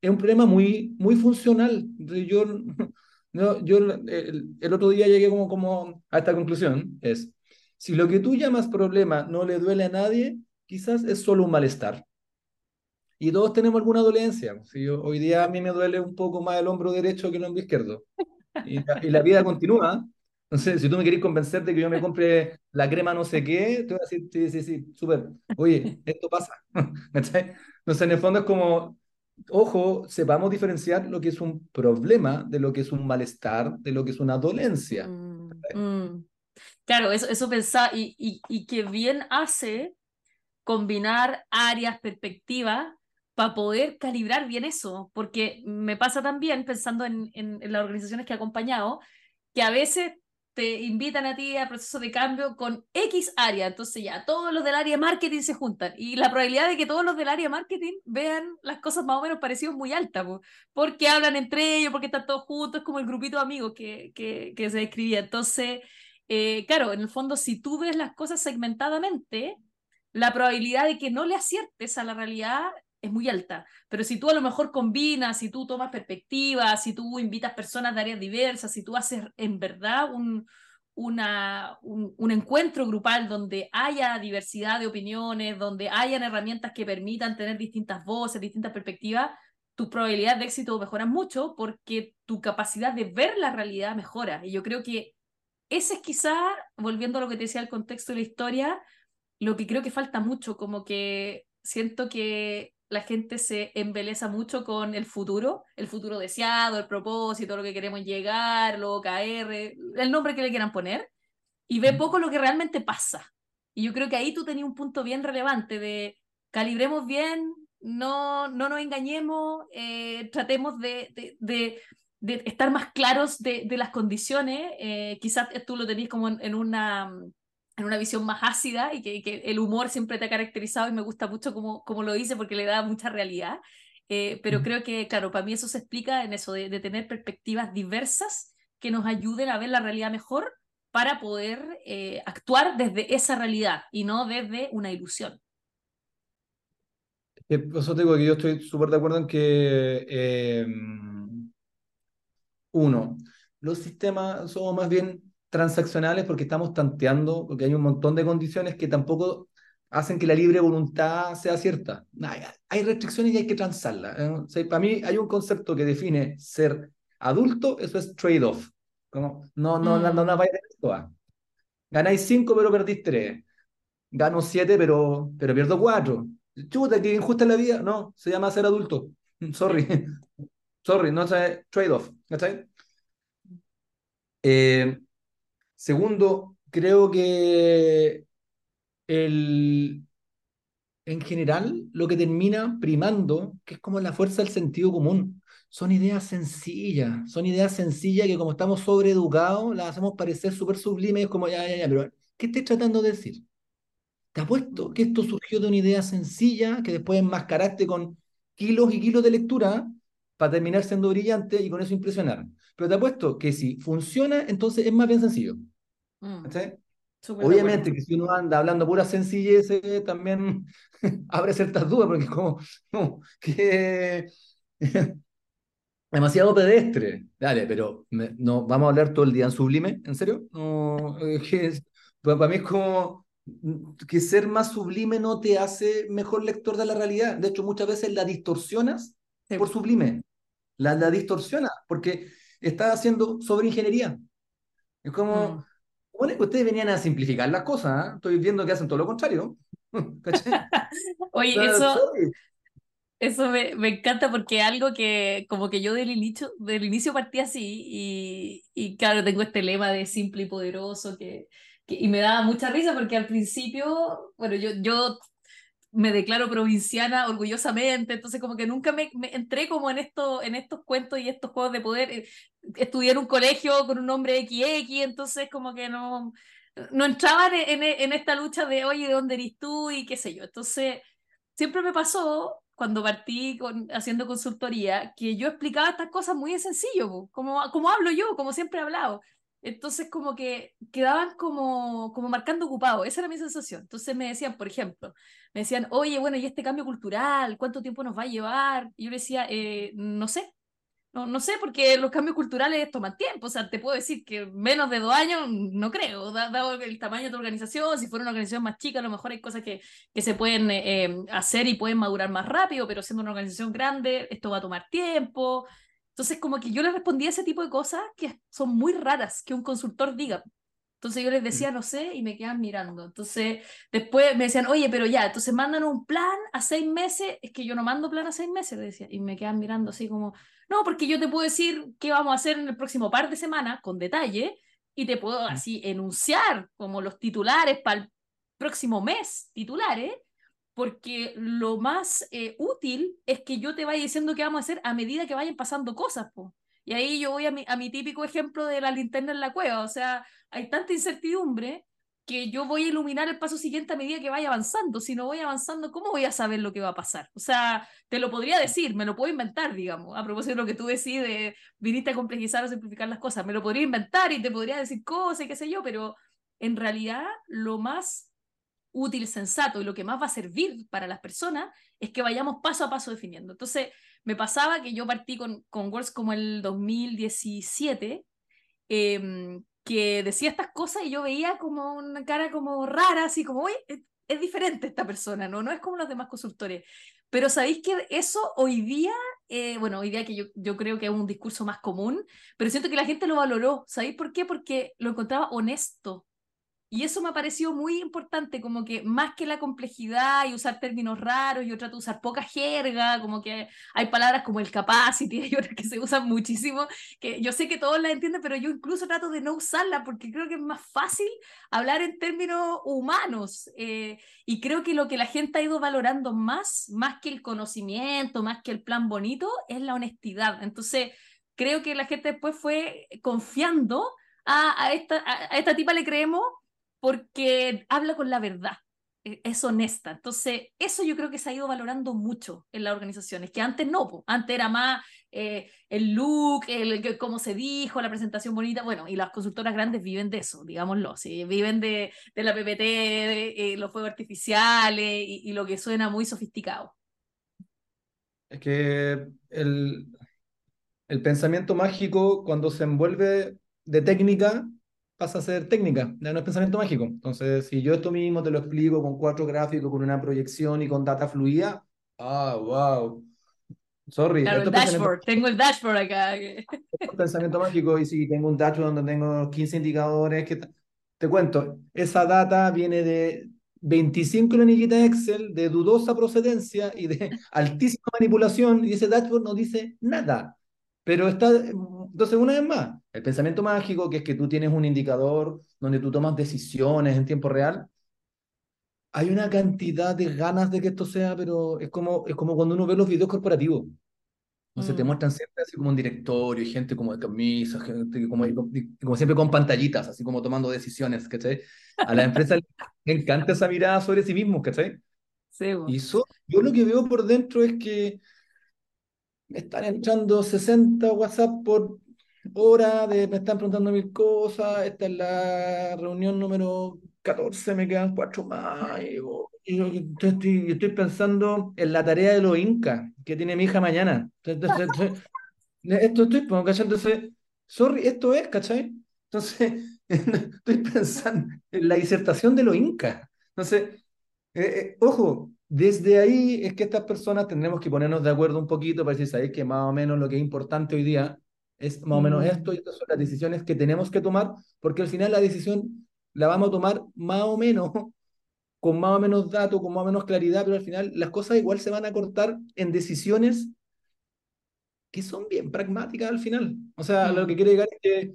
es un problema muy, muy funcional. Yo, no, yo el, el, otro día llegué como, como a esta conclusión, es, si lo que tú llamas problema no le duele a nadie, quizás es solo un malestar. Y todos tenemos alguna dolencia. Si hoy día a mí me duele un poco más el hombro derecho que el hombro izquierdo y la, vida continúa. Entonces, si tú me querés convencer de que yo me compre la crema no sé qué, te voy a decir, sí, sí, sí, súper. Oye, esto pasa. Entonces, en el fondo es como, ojo, sepamos diferenciar lo que es un problema de lo que es un malestar, de lo que es una dolencia. Mm, mm. Claro, eso, eso pensaba, y, y, y que bien hace combinar áreas, perspectivas, para poder calibrar bien eso, porque me pasa también pensando en, en, las organizaciones que he acompañado, que a veces te invitan a ti al proceso de cambio con X área, entonces ya todos los del área marketing se juntan y la probabilidad de que todos los del área marketing vean las cosas más o menos parecidas es muy alta, porque hablan entre ellos, porque están todos juntos, como el grupito de amigos que, que, que se describía. Entonces, eh, claro, en el fondo, si tú ves las cosas segmentadamente, la probabilidad de que no le aciertes a la realidad es muy alta. Pero si tú a lo mejor combinas, si tú tomas perspectivas, si tú invitas personas de áreas diversas, si tú haces en verdad un, un, encuentro grupal donde haya diversidad de opiniones, donde hayan herramientas que permitan tener distintas voces, distintas perspectivas, tu probabilidad de éxito mejora mucho porque tu capacidad de ver la realidad mejora. Y yo creo que ese es quizá, volviendo a lo que te decía el contexto de la historia, lo que creo que falta mucho, como que siento que la gente se embeleza mucho con el futuro, el futuro deseado, el propósito, lo que queremos llegar, lo OKR, el nombre que le quieran poner, y ve poco lo que realmente pasa. Y yo creo que ahí tú tenías un punto bien relevante de calibremos bien, no, no nos engañemos, eh, tratemos de, de, de, estar más claros de, las condiciones. Eh, quizás tú lo tenías como en una en una visión más ácida y que, que, el humor siempre te ha caracterizado y me gusta mucho como, como lo dice porque le da mucha realidad. Eh, pero creo que, claro, para mí eso se explica en eso de, de, tener perspectivas diversas que nos ayuden a ver la realidad mejor para poder eh, actuar desde esa realidad y no desde una ilusión. Eso te digo que yo estoy súper de acuerdo en que, eh, uno, los sistemas son más bien transaccionales porque estamos tanteando, porque hay un montón de condiciones que tampoco hacen que la libre voluntad sea cierta. Hay restricciones y hay que transarlas. ¿eh? para mí hay un concepto que define ser adulto, eso es trade-off. No, no, no, no, no, no Ganáis cinco, pero perdís tres. Gano siete, pero, pero pierdo cuatro. Chuta, que injusta la vida. No, se llama ser adulto. Sorry. Sorry, no es trade-off. Eh, Segundo, creo que el, en general lo que termina primando, que es como la fuerza del sentido común, son ideas sencillas, son ideas sencillas que como estamos sobreeducados las hacemos parecer súper sublimes, como ya, ya, ya, pero ¿qué estoy tratando de decir? Te apuesto que esto surgió de una idea sencilla que después enmascaraste con kilos y kilos de lectura para terminar siendo brillante y con eso impresionar. Pero te apuesto que si funciona, entonces es más bien sencillo. Mm. Obviamente que si uno anda hablando pura sencillez, también abre ciertas dudas, porque como, como que demasiado pedestre. Dale, pero no, vamos a hablar todo el día en sublime, ¿en serio? No, es, para mí es como que ser más sublime no te hace mejor lector de la realidad. De hecho, muchas veces la distorsionas por sublime. La, la distorsionas porque estás haciendo sobre ingeniería. Es como, mm. Bueno, ustedes venían a simplificar las cosas, ¿eh? estoy viendo que hacen todo lo contrario. Oye, eso, eso me, me, encanta porque algo que como que yo del inicio, del inicio partí así y, y claro, tengo este lema de simple y poderoso que, que, y me daba mucha risa porque al principio, bueno, yo, yo me declaro provinciana orgullosamente, entonces como que nunca me, entré como en, esto, en estos cuentos y estos juegos de poder. Eh, estudié en un colegio con un nombre XX, entonces como que no, no entraba en, en, esta lucha de, oye, ¿de dónde eres tú? y qué sé yo. Entonces, siempre me pasó cuando partí con, haciendo consultoría que yo explicaba estas cosas muy en sencillo, como, como hablo yo, como siempre he hablado. Entonces como que quedaban como, como marcando ocupado, esa era mi sensación. Entonces me decían, por ejemplo, me decían, oye, bueno, ¿y este cambio cultural? ¿Cuánto tiempo nos va a llevar? Y yo le decía, eh, no sé, no, no sé, porque los cambios culturales toman tiempo. O sea, te puedo decir que menos de dos años, no creo, dado el tamaño de tu organización. Si fuera una organización más chica, a lo mejor hay cosas que, que se pueden eh, eh, hacer y pueden madurar más rápido, pero siendo una organización grande, esto va a tomar tiempo. Entonces, como que yo le respondía ese tipo de cosas que son muy raras que un consultor diga. Entonces yo les decía, mm. no sé, y me quedan mirando. Entonces después me decían, oye, pero ya, entonces mandan un plan a seis meses. Es que yo no mando plan a seis meses, le decía. Y me quedan mirando así como, no, porque yo te puedo decir qué vamos a hacer en el próximo par de semanas con detalle y te puedo mm. así enunciar como los titulares para el próximo mes, titulares, porque lo más eh, útil es que yo te vaya diciendo qué vamos a hacer a medida que vayan pasando cosas. Po. Y ahí yo voy a mi, a mi típico ejemplo de la linterna en la cueva, o sea, hay tanta incertidumbre que yo voy a iluminar el paso siguiente a medida que vaya avanzando. Si no voy avanzando, ¿cómo voy a saber lo que va a pasar? O sea, te lo podría decir, me lo puedo inventar, digamos, a propósito de lo que tú decís de viniste a complejizar o simplificar las cosas, me lo podría inventar y te podría decir cosas y qué sé yo, pero en realidad lo más útil, sensato y lo que más va a servir para las personas es que vayamos paso a paso definiendo. Entonces, me pasaba que yo partí con, con Words como el 2017, em, que decía estas cosas y yo veía como una cara como rara, así como, uy, es, es, diferente esta persona, ¿no? No es como los demás consultores. Pero sabéis que eso hoy día, eh, bueno, hoy día que yo, yo creo que es un discurso más común, pero siento que la gente lo valoró. ¿Sabéis por qué? Porque lo encontraba honesto. Y eso me ha parecido muy importante, como que más que la complejidad y usar términos raros, yo trato de usar poca jerga, como que hay palabras como el capacity y otras que se usan muchísimo, que yo sé que todos las entienden, pero yo incluso trato de no usarla porque creo que es más fácil hablar en términos humanos. Eh, y creo que lo que la gente ha ido valorando más, más que el conocimiento, más que el plan bonito, es la honestidad. Entonces, creo que la gente después fue confiando a, a, esta, a esta tipa le creemos porque habla con la verdad, e, es honesta. Entonces, eso yo creo que se ha ido valorando mucho en las organizaciones, que antes no, antes era más eh, el look, el, cómo se dijo, la presentación bonita, bueno, y las consultoras grandes viven de eso, digámoslo, ¿sí? viven de, de la PPT, de, eh, los fuegos artificiales y, y, lo que suena muy sofisticado. Es que el, el pensamiento mágico, cuando se envuelve de técnica, pasa a ser técnica, ya no es pensamiento mágico. Entonces, si yo esto mismo te lo explico con cuatro gráficos, con una proyección y con data fluida, ah, wow. Sorry. Claro, el dashboard, tengo el dashboard acá. pensamiento mágico y si tengo un dashboard donde tengo 15 indicadores, que te cuento, esa data viene de 25 planillitas Excel de dudosa procedencia y de altísima manipulación y ese dashboard no dice nada. Pero está, entonces una vez más, el pensamiento mágico, que es que tú tienes un indicador donde tú tomas decisiones en tiempo real, hay una cantidad de ganas de que esto sea, pero es como, es como cuando uno ve los videos corporativos. No se te mm. muestran siempre así como un directorio y gente como de camisa, gente como, como siempre con pantallitas, así como tomando decisiones, ¿cachai? A la empresa le encanta esa mirada sobre sí mismos, ¿cachai? Sí, Y eso, yo lo que veo por dentro es que me están entrando 60 WhatsApp por hora, de, me están preguntando mil cosas, esta es la reunión número 14, me quedan cuatro más. Y, estoy, estoy, pensando en la tarea de los incas que tiene mi hija mañana. Entonces, esto estoy, ¿cachai? Entonces, sorry, esto es, ¿cachai? Entonces, estoy pensando en la disertación de los incas. Entonces, eh, eh, ojo, desde ahí es que estas personas tendremos que ponernos de acuerdo un poquito para decir, ¿sabéis que más o menos lo que es importante hoy día es más o menos esto y estas son las decisiones que tenemos que tomar? Porque al final la decisión la vamos a tomar más o menos, con más o menos datos, con más o menos claridad, pero al final las cosas igual se van a cortar en decisiones que son bien pragmáticas al final. O sea, lo que quiero llegar es que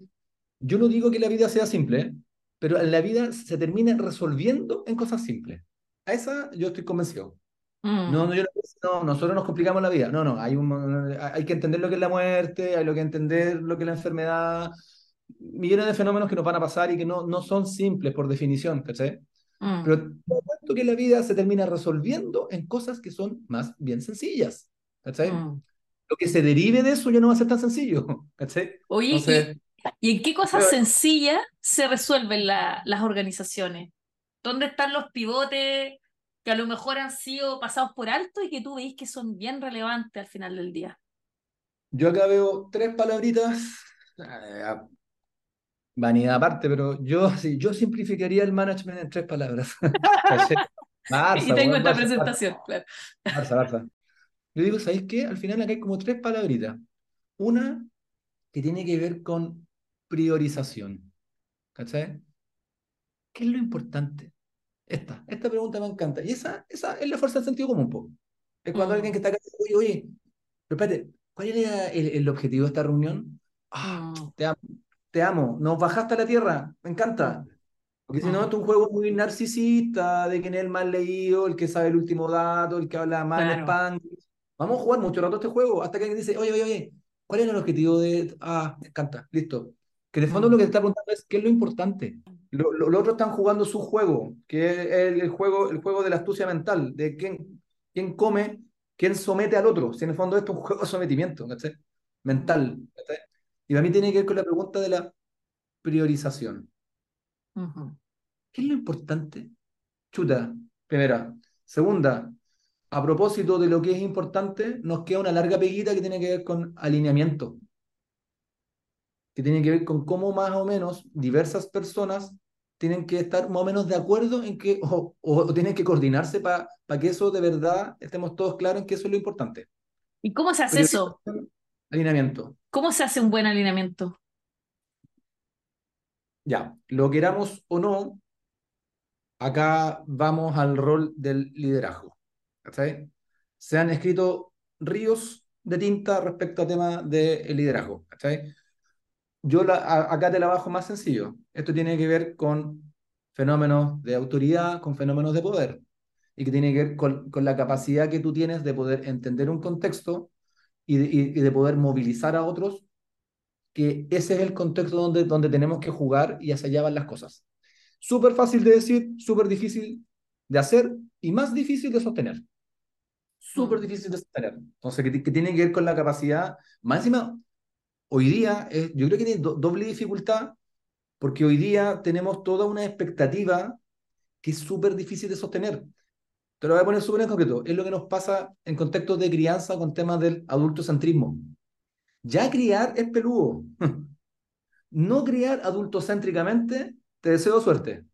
yo no digo que la vida sea simple, pero en la vida se termina resolviendo en cosas simples. A esa yo estoy convencido. No, no, yo no, nosotros nos complicamos la vida. No, no, hay, un, hay que entender lo que es la muerte, hay lo que entender lo que es la enfermedad, millones de fenómenos que nos van a pasar y que no, no son simples por definición, ¿cachai? Mm. Pero te que la vida se termina resolviendo en cosas que son más bien sencillas, ¿cachai? Mm. Lo que se derive de eso ya no va a ser tan sencillo, ¿cachai? Oye, ¿y, en qué cosas sencillas se resuelven las organizaciones? ¿Dónde están los pivotes que a lo mejor han sido pasados por alto y que tú veis que son bien relevantes al final del día? Yo acá veo tres palabritas eh, vanidad aparte, pero yo, sí, yo simplificaría el management en tres palabras. y tengo esta presentación, claro. Barça, Barça. Yo digo, ¿sabéis qué? Al final acá hay como tres palabritas. Una que tiene que ver con priorización. ¿Cachai? ¿Qué es lo importante? Esta, esta pregunta me encanta. Y esa, esa es la fuerza del sentido común, poco. Es cuando alguien que está acá dice, oye, oye, pero espérate, ¿cuál era el, el objetivo de esta reunión? Ah, mm. te amo te amo, nos bajaste a la tierra, me encanta. Porque si no, es un juego muy narcisista, de quién es el más leído, el que sabe el último dato, el que habla más en spam. Vamos a jugar mucho rato este juego, hasta que alguien dice, oye, oye, oye, ¿cuál es el objetivo de...? Ah, me encanta, listo. Que de fondo lo que te está preguntando es, ¿qué es lo importante? Los lo, otros están jugando su juego, que es el, juego, el juego de la astucia mental, de quién, quién come, quién somete al otro. Si en el fondo esto es un juego de sometimiento, ¿cachai? Mental, ¿cachai? Y para mí tiene que ver con la pregunta de la priorización. ¿Qué es lo importante? Chuta, primera. Segunda, a propósito de lo que es importante, nos queda una larga peguita que tiene que ver con alineamiento, que tiene que ver con cómo más o menos diversas personas tienen que estar más o menos de acuerdo en que, o, o, tienen que coordinarse para que eso de verdad estemos todos claros en que eso es lo importante. ¿Y cómo se hace eso? Alineamiento. ¿Cómo se hace un buen alineamiento? Ya, lo queramos o no, acá vamos al rol del liderazgo. Se han escrito ríos de tinta respecto al tema del liderazgo. Yo acá te la bajo más sencillo. Esto tiene que ver con fenómenos de autoridad, con fenómenos de poder, y que tiene que ver con, con la capacidad que tú tienes de poder entender un contexto y de, poder movilizar a otros, que ese es el contexto donde, donde tenemos que jugar y hacia allá van las cosas. Súper fácil de decir, súper difícil de hacer y más difícil de sostener. Súper difícil de sostener. Entonces, que, que, tiene que ver con la capacidad. Más encima, hoy día, yo creo que tiene doble dificultad, porque hoy día tenemos toda una expectativa que es súper difícil de sostener. Te lo voy a poner súper en concreto. Es lo que nos pasa en contextos de crianza con temas del adultocentrismo. Ya criar es peludo. No criar adultocéntricamente, te deseo suerte.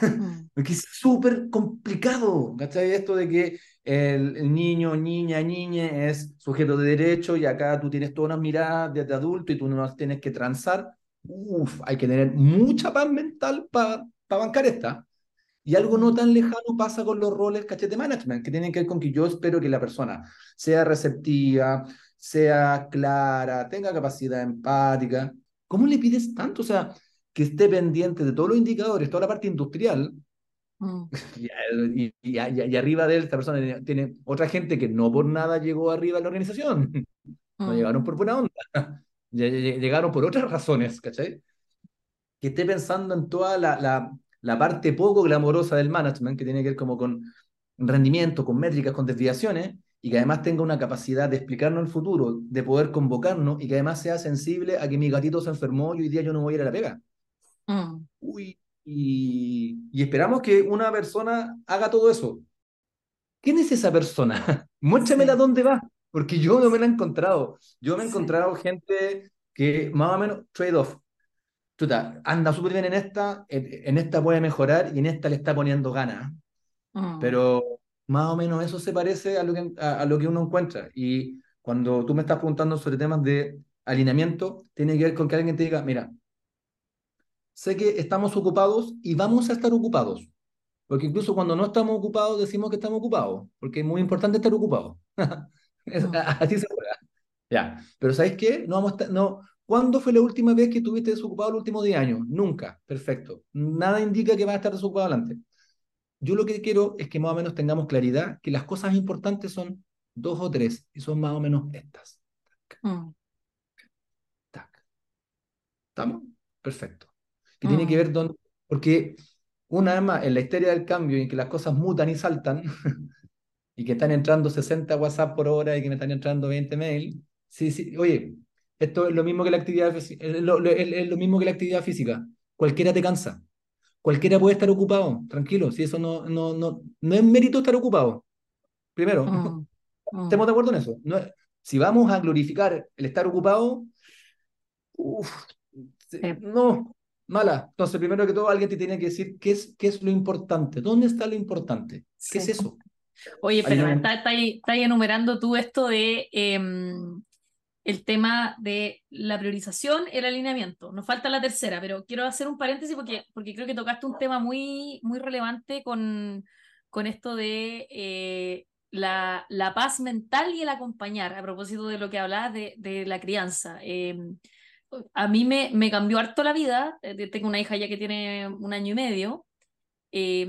Mm. Porque es súper complicado, ¿cachai? Esto de que el, niño, niña, niña es sujeto de derecho y acá tú tienes todas unas miradas de, adulto y tú no las tienes que transar. Uf, hay que tener mucha paz mental para bancar esta. Y algo no tan lejano pasa con los roles cachete management, que tienen que ver con que yo espero que la persona sea receptiva, sea clara, tenga capacidad empática. ¿Cómo le pides tanto? O sea, que esté pendiente de todos los indicadores, toda la parte industrial, mm. y, y, arriba de él, esta persona tiene, otra gente que no por nada llegó arriba a la organización. No mm. llegaron por buena onda, llegaron por otras razones, ¿cachai? Que esté pensando en toda la, la la parte poco glamorosa del management, que tiene que ver como con rendimiento, con métricas, con desviaciones, y que además tenga una capacidad de explicarnos el futuro, de poder convocarnos, y que además sea sensible a que mi gatito se enfermó y hoy día yo no voy a ir a la pega. Mm. Uy, y, y esperamos que una persona haga todo eso. ¿Quién es esa persona? Muéstramela dónde va, porque yo no me la he encontrado. Yo me he encontrado gente que más o menos trade-off. Anda súper bien en esta, en, esta puede mejorar y en esta le está poniendo ganas. Mm. Pero más o menos eso se parece a lo, que, a, lo que uno encuentra. Y cuando tú me estás preguntando sobre temas de alineamiento, tiene que ver con que alguien te diga, mira, sé que estamos ocupados y vamos a estar ocupados. Porque incluso cuando no estamos ocupados decimos que estamos ocupados, porque es muy importante estar ocupados. Así se juega. Ya, pero ¿sabes qué? No vamos a no, ¿Cuándo fue la última vez que estuviste desocupado los últimos 10 años? Nunca. Perfecto. Nada indica que vas a estar desocupado adelante. Yo lo que quiero es que más o menos tengamos claridad que las cosas importantes son dos o tres y son más o menos estas. Mm. ¿Estamos? Perfecto. Que tiene que mm. ver con... Porque una vez más, en la historia del cambio en que las cosas mutan y saltan, y que están entrando 60 WhatsApp por hora y que me están entrando 20 mail, sí, sí, oye, esto es lo mismo que la actividad, es lo, mismo que la actividad física. Cualquiera te cansa. Cualquiera puede estar ocupado. Tranquilo, si eso no, no, no, no es mérito estar ocupado. Primero, mm, mm. estemos de acuerdo en eso. No, si vamos a glorificar el estar ocupado, no, mala. Entonces, primero que todo, alguien te tiene que decir qué es, qué es lo importante. ¿Dónde está lo importante? ¿Qué es eso? Oye, pero está, está, ahí, enumerando tú esto de em, el tema de la priorización, el alineamiento. Nos falta la tercera, pero quiero hacer un paréntesis porque, porque creo que tocaste un tema muy, muy relevante con, con esto de eh, la, la, paz mental y el acompañar, a propósito de lo que hablabas de, de la crianza. Em, a mí me, me cambió harto la vida, eh, tengo una hija ya que tiene un año y medio, eh,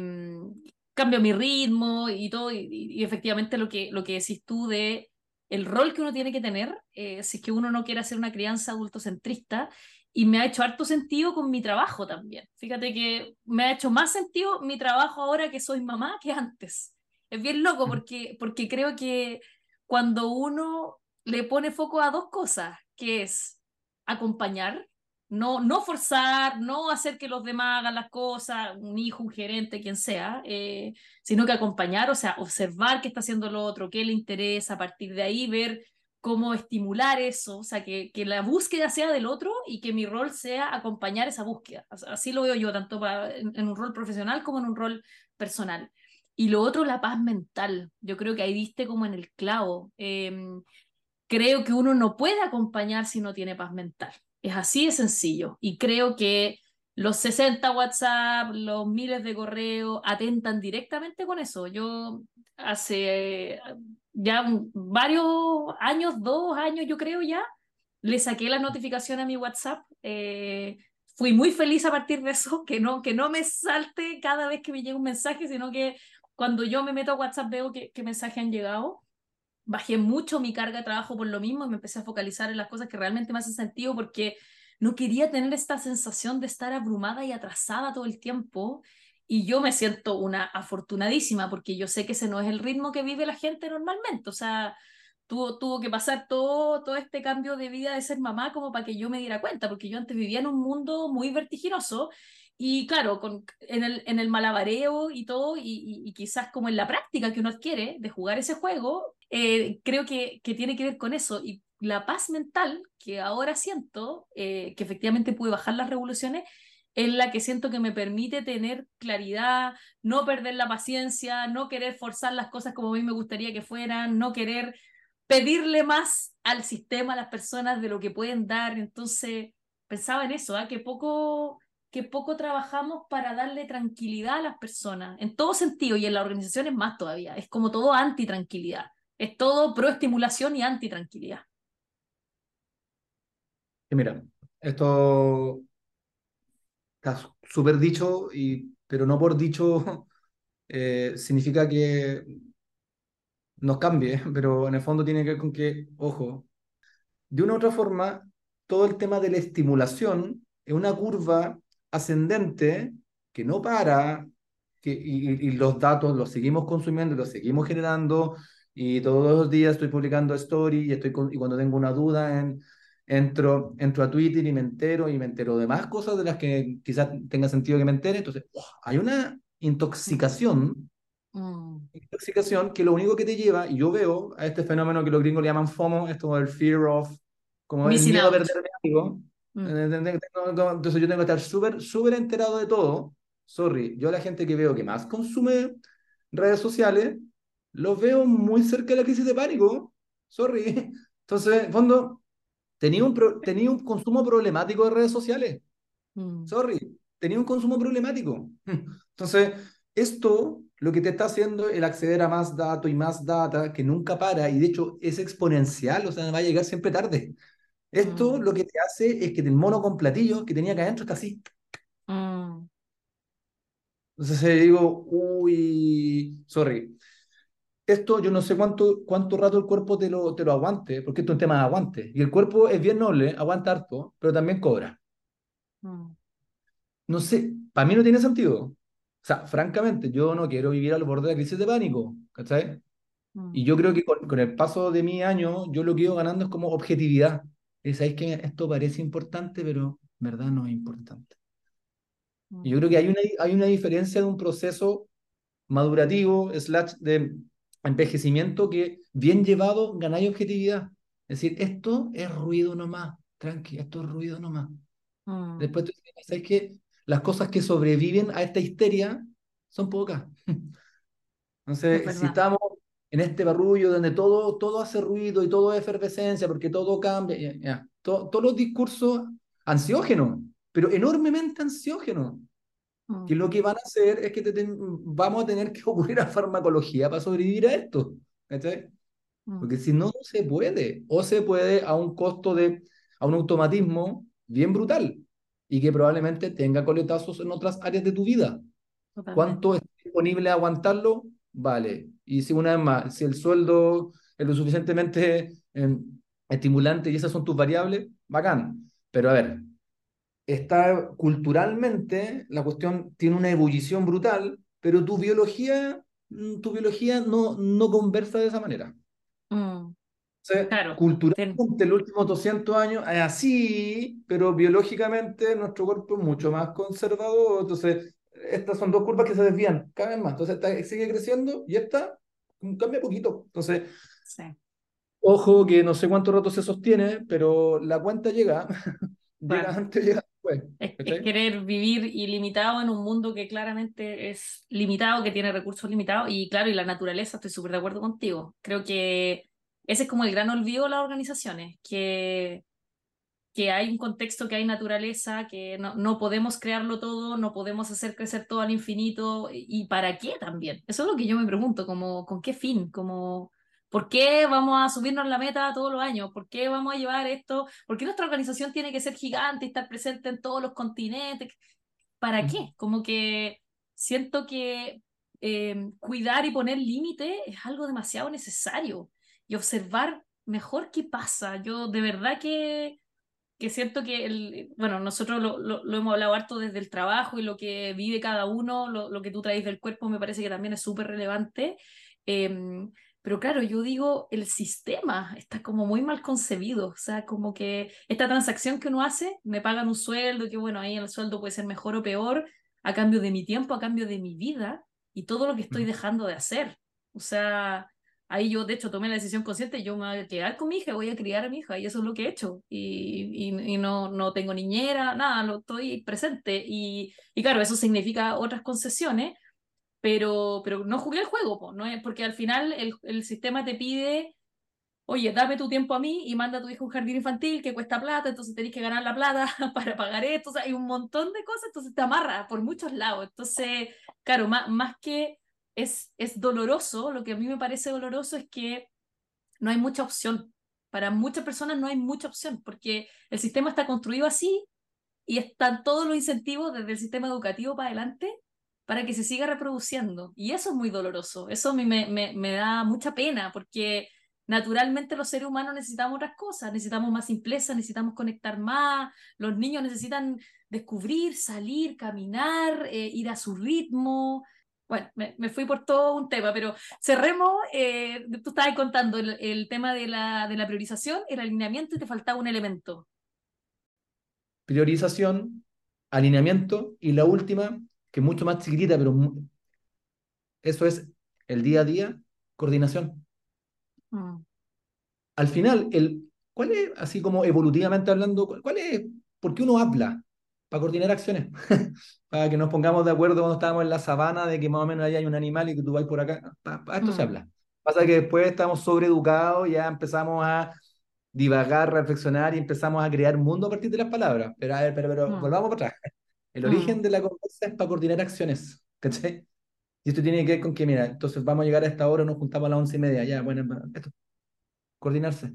cambio mi ritmo y todo, y, y, efectivamente lo que, lo que decís tú de el rol que uno tiene que tener, eh, si es que uno no quiere hacer una crianza adultocentrista, y me ha hecho harto sentido con mi trabajo también. Fíjate que me ha hecho más sentido mi trabajo ahora que soy mamá que antes. Es bien loco porque, porque creo que cuando uno le pone foco a dos cosas, que es acompañar no, no forzar, no hacer que los demás hagan las cosas, un hijo, un gerente, quien sea, eh, sino que acompañar, o sea, observar qué está haciendo el otro, qué le interesa, a partir de ahí ver cómo estimular eso, o sea, que, que la búsqueda sea del otro y que mi rol sea acompañar esa búsqueda. Así lo veo yo, tanto en, un rol profesional como en un rol personal. Y lo otro, la paz mental. Yo creo que ahí viste como en el clavo. Em, creo que uno no puede acompañar si no tiene paz mental. Es así de sencillo. Y creo que los 60 WhatsApp, los miles de correos atentan directamente con eso. Yo hace ya varios años, dos años yo creo ya, le saqué la notificación a mi WhatsApp. Eh, fui muy feliz a partir de eso, que no, que no me salte cada vez que me llega un mensaje, sino que cuando yo me meto a WhatsApp veo que mensajes han llegado bajé mucho mi carga de trabajo por lo mismo y me empecé a focalizar en las cosas que realmente me hacen sentido porque no quería tener esta sensación de estar abrumada y atrasada todo el tiempo. Y yo me siento una afortunadísima porque yo sé que ese no es el ritmo que vive la gente normalmente. O sea, tuvo, tuvo que pasar todo, todo este cambio de vida de ser mamá como para que yo me diera cuenta, porque yo antes vivía en un mundo muy vertiginoso y claro, con, en, el, en el malabareo y todo, y, y, quizás como en la práctica que uno adquiere de jugar ese juego, eh, creo que, que, tiene que ver con eso. Y la paz mental que ahora siento, eh, que efectivamente pude bajar las revoluciones, es la que siento que me permite tener claridad, no perder la paciencia, no querer forzar las cosas como a mí me gustaría que fueran, no querer pedirle más al sistema, a las personas de lo que pueden dar. Entonces, pensaba en eso, ¿eh? que poco que poco trabajamos para darle tranquilidad a las personas, en todo sentido, y en la organización es más todavía, es como todo anti-tranquilidad, es todo pro-estimulación y anti-tranquilidad. Mira, esto está súper dicho, y, pero no por dicho eh, significa que nos cambie, pero en el fondo tiene que ver con que, ojo, de una u otra forma, todo el tema de la estimulación es una curva ascendente que no para, que, y, los datos los seguimos consumiendo, los seguimos generando, y todos los días estoy publicando story y, estoy y cuando tengo una duda en, entro, entro a Twitter y me entero y me entero de más cosas de las que quizás tenga sentido que me entere. Entonces, hay una intoxicación, mm. intoxicación que lo único que te lleva, y yo veo a este fenómeno que los gringos le llaman FOMO, esto del fear of, como el miedo a perder amigo. Mm. Entonces yo tengo que estar súper, súper enterado de todo. Sorry, yo la gente que veo que más consume redes sociales, los veo muy cerca de la crisis de pánico. Sorry. Entonces, en fondo, tenía un, tenía un consumo problemático de redes sociales. Mm. Sorry, tenía un consumo problemático. Entonces, esto lo que te está haciendo el acceder a más datos y más data que nunca para y de hecho es exponencial, o sea, va a llegar siempre tarde. Esto mm. lo que te hace es que el mono con platillo que tenía acá adentro está así. Mm. Entonces digo, uy, sorry. Esto yo no sé cuánto, cuánto rato el cuerpo te lo, te lo aguante, porque esto es un tema de aguante. Y el cuerpo es bien noble, aguanta harto, pero también cobra. Mm. No sé, para mí no tiene sentido. O sea, francamente, yo no quiero vivir al borde de la crisis de pánico, ¿cachai? Y yo creo que con, con, el paso de mi año, yo lo que he ido ganando es como objetividad. Es, ¿sabéis que esto parece importante, pero en verdad no es importante? Y yo creo que hay una, hay una diferencia de un proceso madurativo, slash de envejecimiento que bien llevado ganáis objetividad. Es decir, esto es ruido nomás, tranqui, esto es ruido nomás. Mm. Después tú sabes que las cosas que sobreviven a esta histeria son pocas. Entonces, si estamos en este barullo donde todo, todo hace ruido y todo es efervescencia, porque todo cambia, ya, todos los discursos ansiógenos, pero enormemente ansiógenos, que lo que van a hacer es que vamos a tener que ocurrir a farmacología para sobrevivir a esto. Porque si no, no se puede. O se puede a un costo de, a un automatismo bien brutal y que probablemente tenga coletazos en otras áreas de tu vida. ¿Cuánto es disponible a aguantarlo? Vale. Y si una vez más, si el sueldo es lo suficientemente em, estimulante y esas son tus variables, bacán. Pero a ver, está culturalmente, la cuestión tiene una ebullición brutal, pero tu biología, mm, tu biología no, no conversa de esa manera. Mm. claro, culturalmente, en los últimos 200 años es así, pero biológicamente nuestro cuerpo es mucho más conservador. Entonces, estas son dos curvas que se desvían cada vez más. Entonces, esta sigue creciendo y esta cambia poquito. Entonces, ojo que no sé cuánto rato se sostiene, pero la cuenta llega. llega antes, llega es, querer vivir ilimitado en un mundo que claramente es limitado, que tiene recursos limitados y claro, y la naturaleza, estoy súper de acuerdo contigo. Creo que ese es como el gran olvido de las organizaciones, que, que hay un contexto, que hay naturaleza, que no, no podemos crearlo todo, no podemos hacer crecer todo al infinito y para qué también. Eso es lo que yo me pregunto, como con qué fin, como ¿Por qué vamos a subirnos la meta todos los años? ¿Por qué vamos a llevar esto? ¿Por qué nuestra organización tiene que ser gigante y estar presente en todos los continentes? ¿Para qué? Como que siento que eh, cuidar y poner límite es algo demasiado necesario y observar mejor qué pasa. Yo de verdad que, que siento que, el, bueno, nosotros lo, lo, hemos hablado harto desde el trabajo y lo que vive cada uno, lo, lo que tú traes del cuerpo me parece que también es súper relevante. Eh, pero claro, yo digo, el sistema está como muy mal concebido, o sea, como que esta transacción que uno hace, me pagan un sueldo, que bueno, ahí el sueldo puede ser mejor o peor, a cambio de mi tiempo, a cambio de mi vida y todo lo que estoy dejando de hacer. O sea, ahí yo de hecho tomé la decisión consciente, yo me voy a quedar con mi hija, voy a criar a mi hija y eso es lo que he hecho. Y, y, no, no tengo niñera, nada, lo estoy presente. Y, y claro, eso significa otras concesiones, pero, pero no jugué el juego, ¿no? porque al final el, el, sistema te pide, oye, dame tu tiempo a mí y manda a tu hijo a un jardín infantil que cuesta plata, entonces tenés que ganar la plata para pagar esto, o sea, hay un montón de cosas, entonces te amarra por muchos lados. Entonces, claro, más, más que es, es doloroso, lo que a mí me parece doloroso es que no hay mucha opción. Para muchas personas no hay mucha opción, porque el sistema está construido así y están todos los incentivos desde el sistema educativo para adelante para que se siga reproduciendo. Y eso es muy doloroso, eso a mí me, me, me da mucha pena porque naturalmente los seres humanos necesitamos otras cosas, necesitamos más simpleza, necesitamos conectar más, los niños necesitan descubrir, salir, caminar, eh, ir a su ritmo. bueno, me, fui por todo un tema, pero cerremos, eh, tú estabas contando el, tema de la, de la priorización, el alineamiento y te faltaba un elemento. Priorización, alineamiento y la última, que es mucho más chiquitita, pero eso es el día a día, coordinación. Mm. Al final, el, ¿cuál es, así como evolutivamente hablando, cuál es, por qué uno habla? Para coordinar acciones, para que nos pongamos de acuerdo cuando estábamos en la sabana de que más o menos ahí hay un animal y que tú vas por acá. Para, esto se mm. habla. Pasa que después estamos sobreeducados, ya empezamos a divagar, reflexionar y empezamos a crear mundo a partir de las palabras. Pero a ver, pero, pero mm. volvamos para atrás. El origen mm. de la conversa es para coordinar acciones, ¿cachai? Y esto tiene que ver con que, mira, entonces vamos a llegar a esta hora, nos juntamos a las once y media, ya, bueno, esto, coordinarse.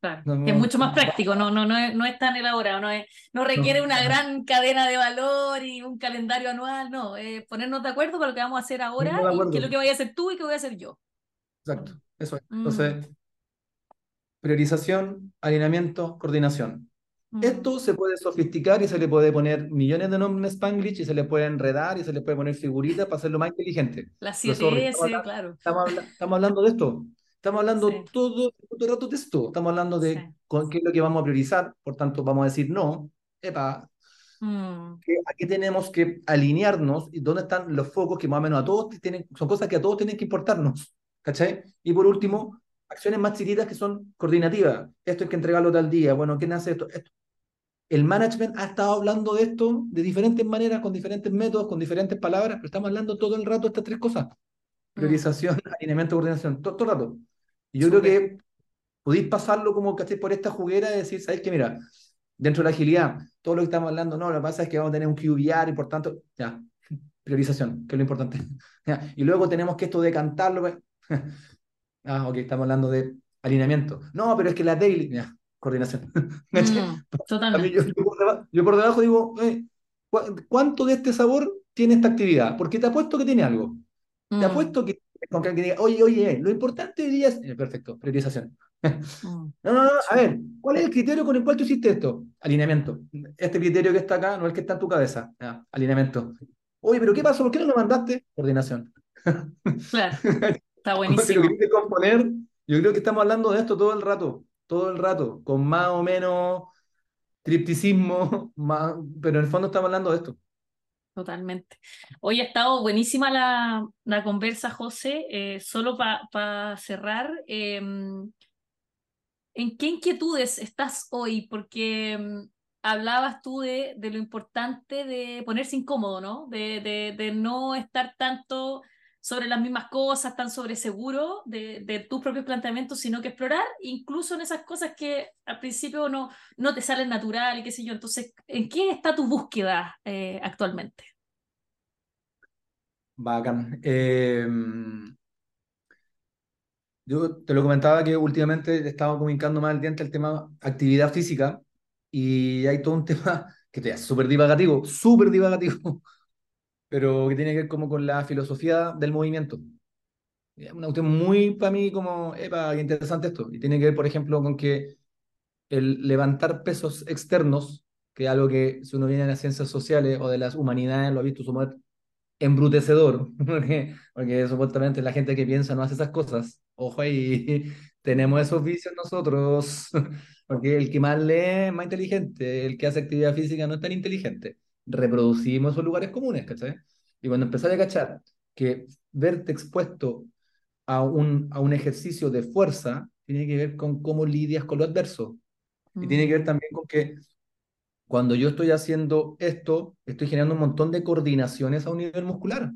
Claro, es mucho más práctico, no, no, no, es, no es tan elaborado, no, es, no requiere una gran cadena de valor y un calendario anual, no, es ponernos de acuerdo con lo que vamos a hacer ahora y qué es lo que voy a hacer tú y qué voy a hacer yo. Exacto, eso es. Mm. Entonces, priorización, alineamiento, coordinación. Esto se puede sofisticar y se le puede poner millones de nombres en Spanglish y se le puede enredar y se le puede poner figuritas para hacerlo más inteligente. La 7S, claro. Estamos, hablando de esto. Estamos hablando todo, el rato de esto. Estamos hablando de con qué es lo que vamos a priorizar. Por tanto, vamos a decir no. Epa, mm. aquí tenemos que alinearnos y dónde están los focos que más o menos a todos tienen, son cosas que a todos tienen que importarnos. ¿Cachai? Y por último, acciones más chiquitas que son coordinativas. Esto hay que entregarlo tal día. Bueno, ¿quién hace esto? esto el management ha estado hablando de esto de diferentes maneras, con diferentes métodos, con diferentes palabras, pero estamos hablando todo el rato de estas tres cosas. Mm. Priorización, alineamiento, coordinación, todo, el rato. Y yo creo que podéis pasarlo como que por esta juguera y decir, ¿sabes qué? Mira, dentro de la agilidad, todo lo que estamos hablando, no, lo que pasa es que vamos a tener un QBR y por tanto, ya, priorización, que es lo importante. y luego tenemos que esto decantarlo. Pues. ah, ok, estamos hablando de alineamiento. No, pero es que la daily, ya, coordinación. Mm, totalmente. Yo, por debajo, digo, eh, ¿cuánto de este sabor tiene esta actividad? Porque te apuesto que tiene algo. Te mm. apuesto que, con que diga, oye, oye, lo importante hoy día es. Eh, perfecto, priorización. Mm. No, no, no, a ver, ¿cuál es el criterio con el cual tú hiciste esto? Alineamiento. Este criterio que está acá no es el que está en tu cabeza. alineamiento. Oye, pero ¿qué pasó? ¿Por qué no lo mandaste? Coordinación. Claro. Está buenísimo. Componer, yo creo que estamos hablando de esto todo el rato todo el rato, con más o menos tripticismo, más, pero en el fondo estamos hablando de esto. Totalmente. Hoy ha estado buenísima la, la conversa, José. Eh, solo para cerrar, em, ¿en qué inquietudes estás hoy? Porque em, hablabas tú de, de, lo importante de ponerse incómodo, ¿no? De, de no estar tanto sobre las mismas cosas, tan sobre seguro de, tus propios planteamientos, sino que explorar incluso en esas cosas que al principio no, no te salen natural y qué sé yo. Entonces, ¿en qué está tu búsqueda eh, actualmente? Bacán. Em, yo te lo comentaba que últimamente he estado comunicando más al diente el tema actividad física y hay todo un tema que es súper divagativo, súper divagativo, pero que tiene que ver como con la filosofía del movimiento. Es una cuestión muy para mí como, epa, interesante esto. Y tiene que ver, por ejemplo, con que el levantar pesos externos, que es algo que si uno viene de las ciencias sociales o de las humanidades lo ha visto sumar embrutecedor, porque, porque supuestamente la gente que piensa no hace esas cosas. Ojo ahí, tenemos esos vicios nosotros, porque el que más lee es más inteligente, el que hace actividad física no es tan inteligente reproducimos esos lugares comunes, ¿cachai? Y cuando empezás a cachar que verte expuesto a un, a un ejercicio de fuerza tiene que ver con cómo lidias con lo adverso. Y tiene que ver mm. también con que cuando yo estoy haciendo esto, estoy generando un montón de coordinaciones a un nivel muscular.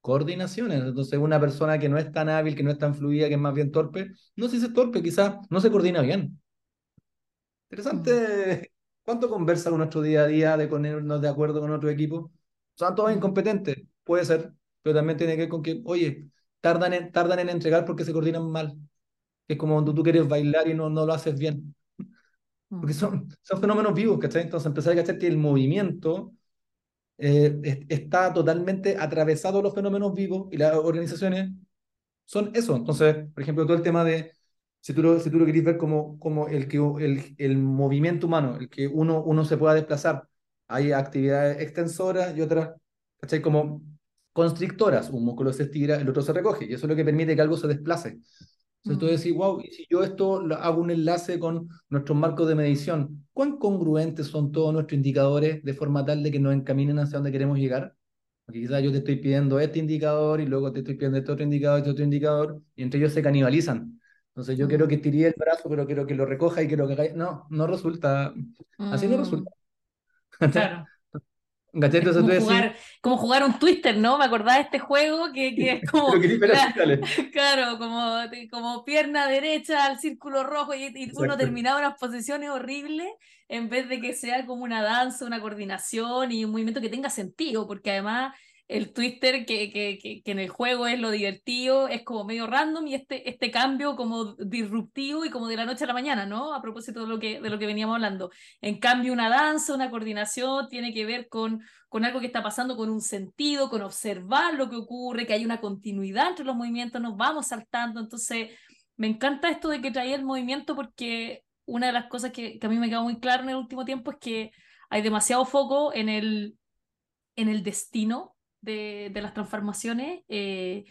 Coordinaciones. Entonces, una persona que no es tan hábil, que no es tan fluida, que es más bien torpe, no si es torpe, quizás no se coordina bien. Interesante mm. ¿Cuánto conversa con nuestro día a día de ponernos de acuerdo con otro equipo? Son todos incompetentes, puede ser, pero también tiene que ver con que, oye, tardan en, tardan en entregar porque se coordinan mal. Es como cuando tú quieres bailar y no, no lo haces bien. Porque son, son fenómenos vivos, ¿cachai? Entonces empezar a cachar que el movimiento eh, está totalmente atravesado los fenómenos vivos y las organizaciones son eso. Entonces, por ejemplo, todo el tema de si tú lo, si tú lo querés ver como, como el, que, el, el movimiento humano, el que uno, uno se pueda desplazar, hay actividades extensoras y otras, ¿cachai? Como constrictoras. Un músculo se estira, el otro se recoge, y eso es lo que permite que algo se desplace. Entonces tú mm. decís, wow, y si yo esto hago un enlace con nuestros marcos de medición, ¿cuán congruentes son todos nuestros indicadores de forma tal de que nos encaminen hacia donde queremos llegar? Porque quizás yo te estoy pidiendo este indicador y luego te estoy pidiendo este otro indicador, este otro indicador, y entre ellos se canibalizan. Entonces yo quiero mm. que estiría el brazo, pero quiero que lo recoja y quiero que caiga. No, no resulta. Así no resulta. Claro. como, jugar, como jugar un twister, ¿no? Me acordaba de este juego que, que es como. claro, como, como pierna derecha al círculo rojo y, uno terminaba unas posiciones horribles en vez de que sea como una danza, una coordinación y un movimiento que tenga sentido, porque además el twister que, que, que, en el juego es lo divertido, es como medio random y este, este cambio como disruptivo y como de la noche a la mañana, ¿no? A propósito de lo que, de lo que veníamos hablando. En cambio, una danza, una coordinación tiene que ver con, con algo que está pasando, con un sentido, con observar lo que ocurre, que hay una continuidad entre los movimientos, nos vamos saltando. Entonces, me encanta esto de que traía el movimiento porque una de las cosas que, que a mí me quedó muy claro en el último tiempo es que hay demasiado foco en el, en el destino de, las transformaciones eh,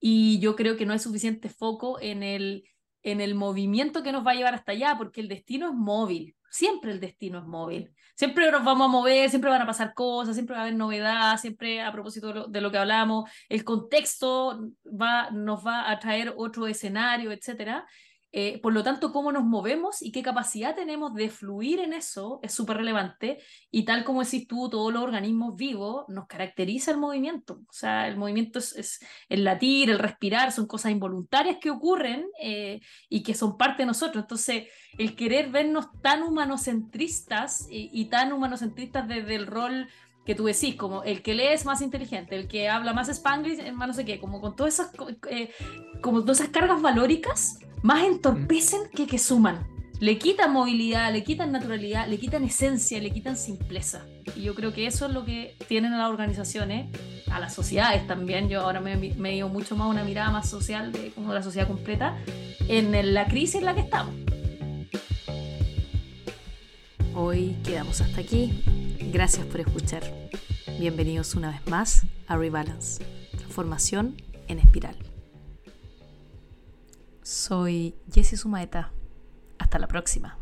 y yo creo que no hay suficiente foco en el, en el movimiento que nos va a llevar hasta allá, porque el destino es móvil, siempre el destino es móvil. Siempre nos vamos a mover, siempre van a pasar cosas, siempre va a haber novedad, siempre a propósito de lo, de lo que hablamos, el contexto va, nos va a traer otro escenario, etcétera. Eh, por lo tanto, cómo nos movemos y qué capacidad tenemos de fluir en eso es súper relevante. Y tal como decís tú, todos los organismos vivos nos caracteriza el movimiento. O sea, el movimiento es, el latir, el respirar, son cosas involuntarias que ocurren eh, y que son parte de nosotros. Entonces, el querer vernos tan humanocentristas y, y tan humanocentristas desde el rol que tú decís, como el que lee es más inteligente, el que habla más spanglish, más no sé qué, como con todas esas, eh, como todas esas cargas valóricas, más entorpecen que que suman. Le quitan movilidad, le quitan naturalidad, le quitan esencia, le quitan simpleza. Y yo creo que eso es lo que tienen a las organizaciones, a las sociedades también. Yo ahora me, me dio mucho más una mirada más social de como la sociedad completa en la crisis en la que estamos. Hoy quedamos hasta aquí. Gracias por escuchar. Bienvenidos una vez más a Rebalance, transformación en espiral. Soy Jessie Sumaeta. Hasta la próxima.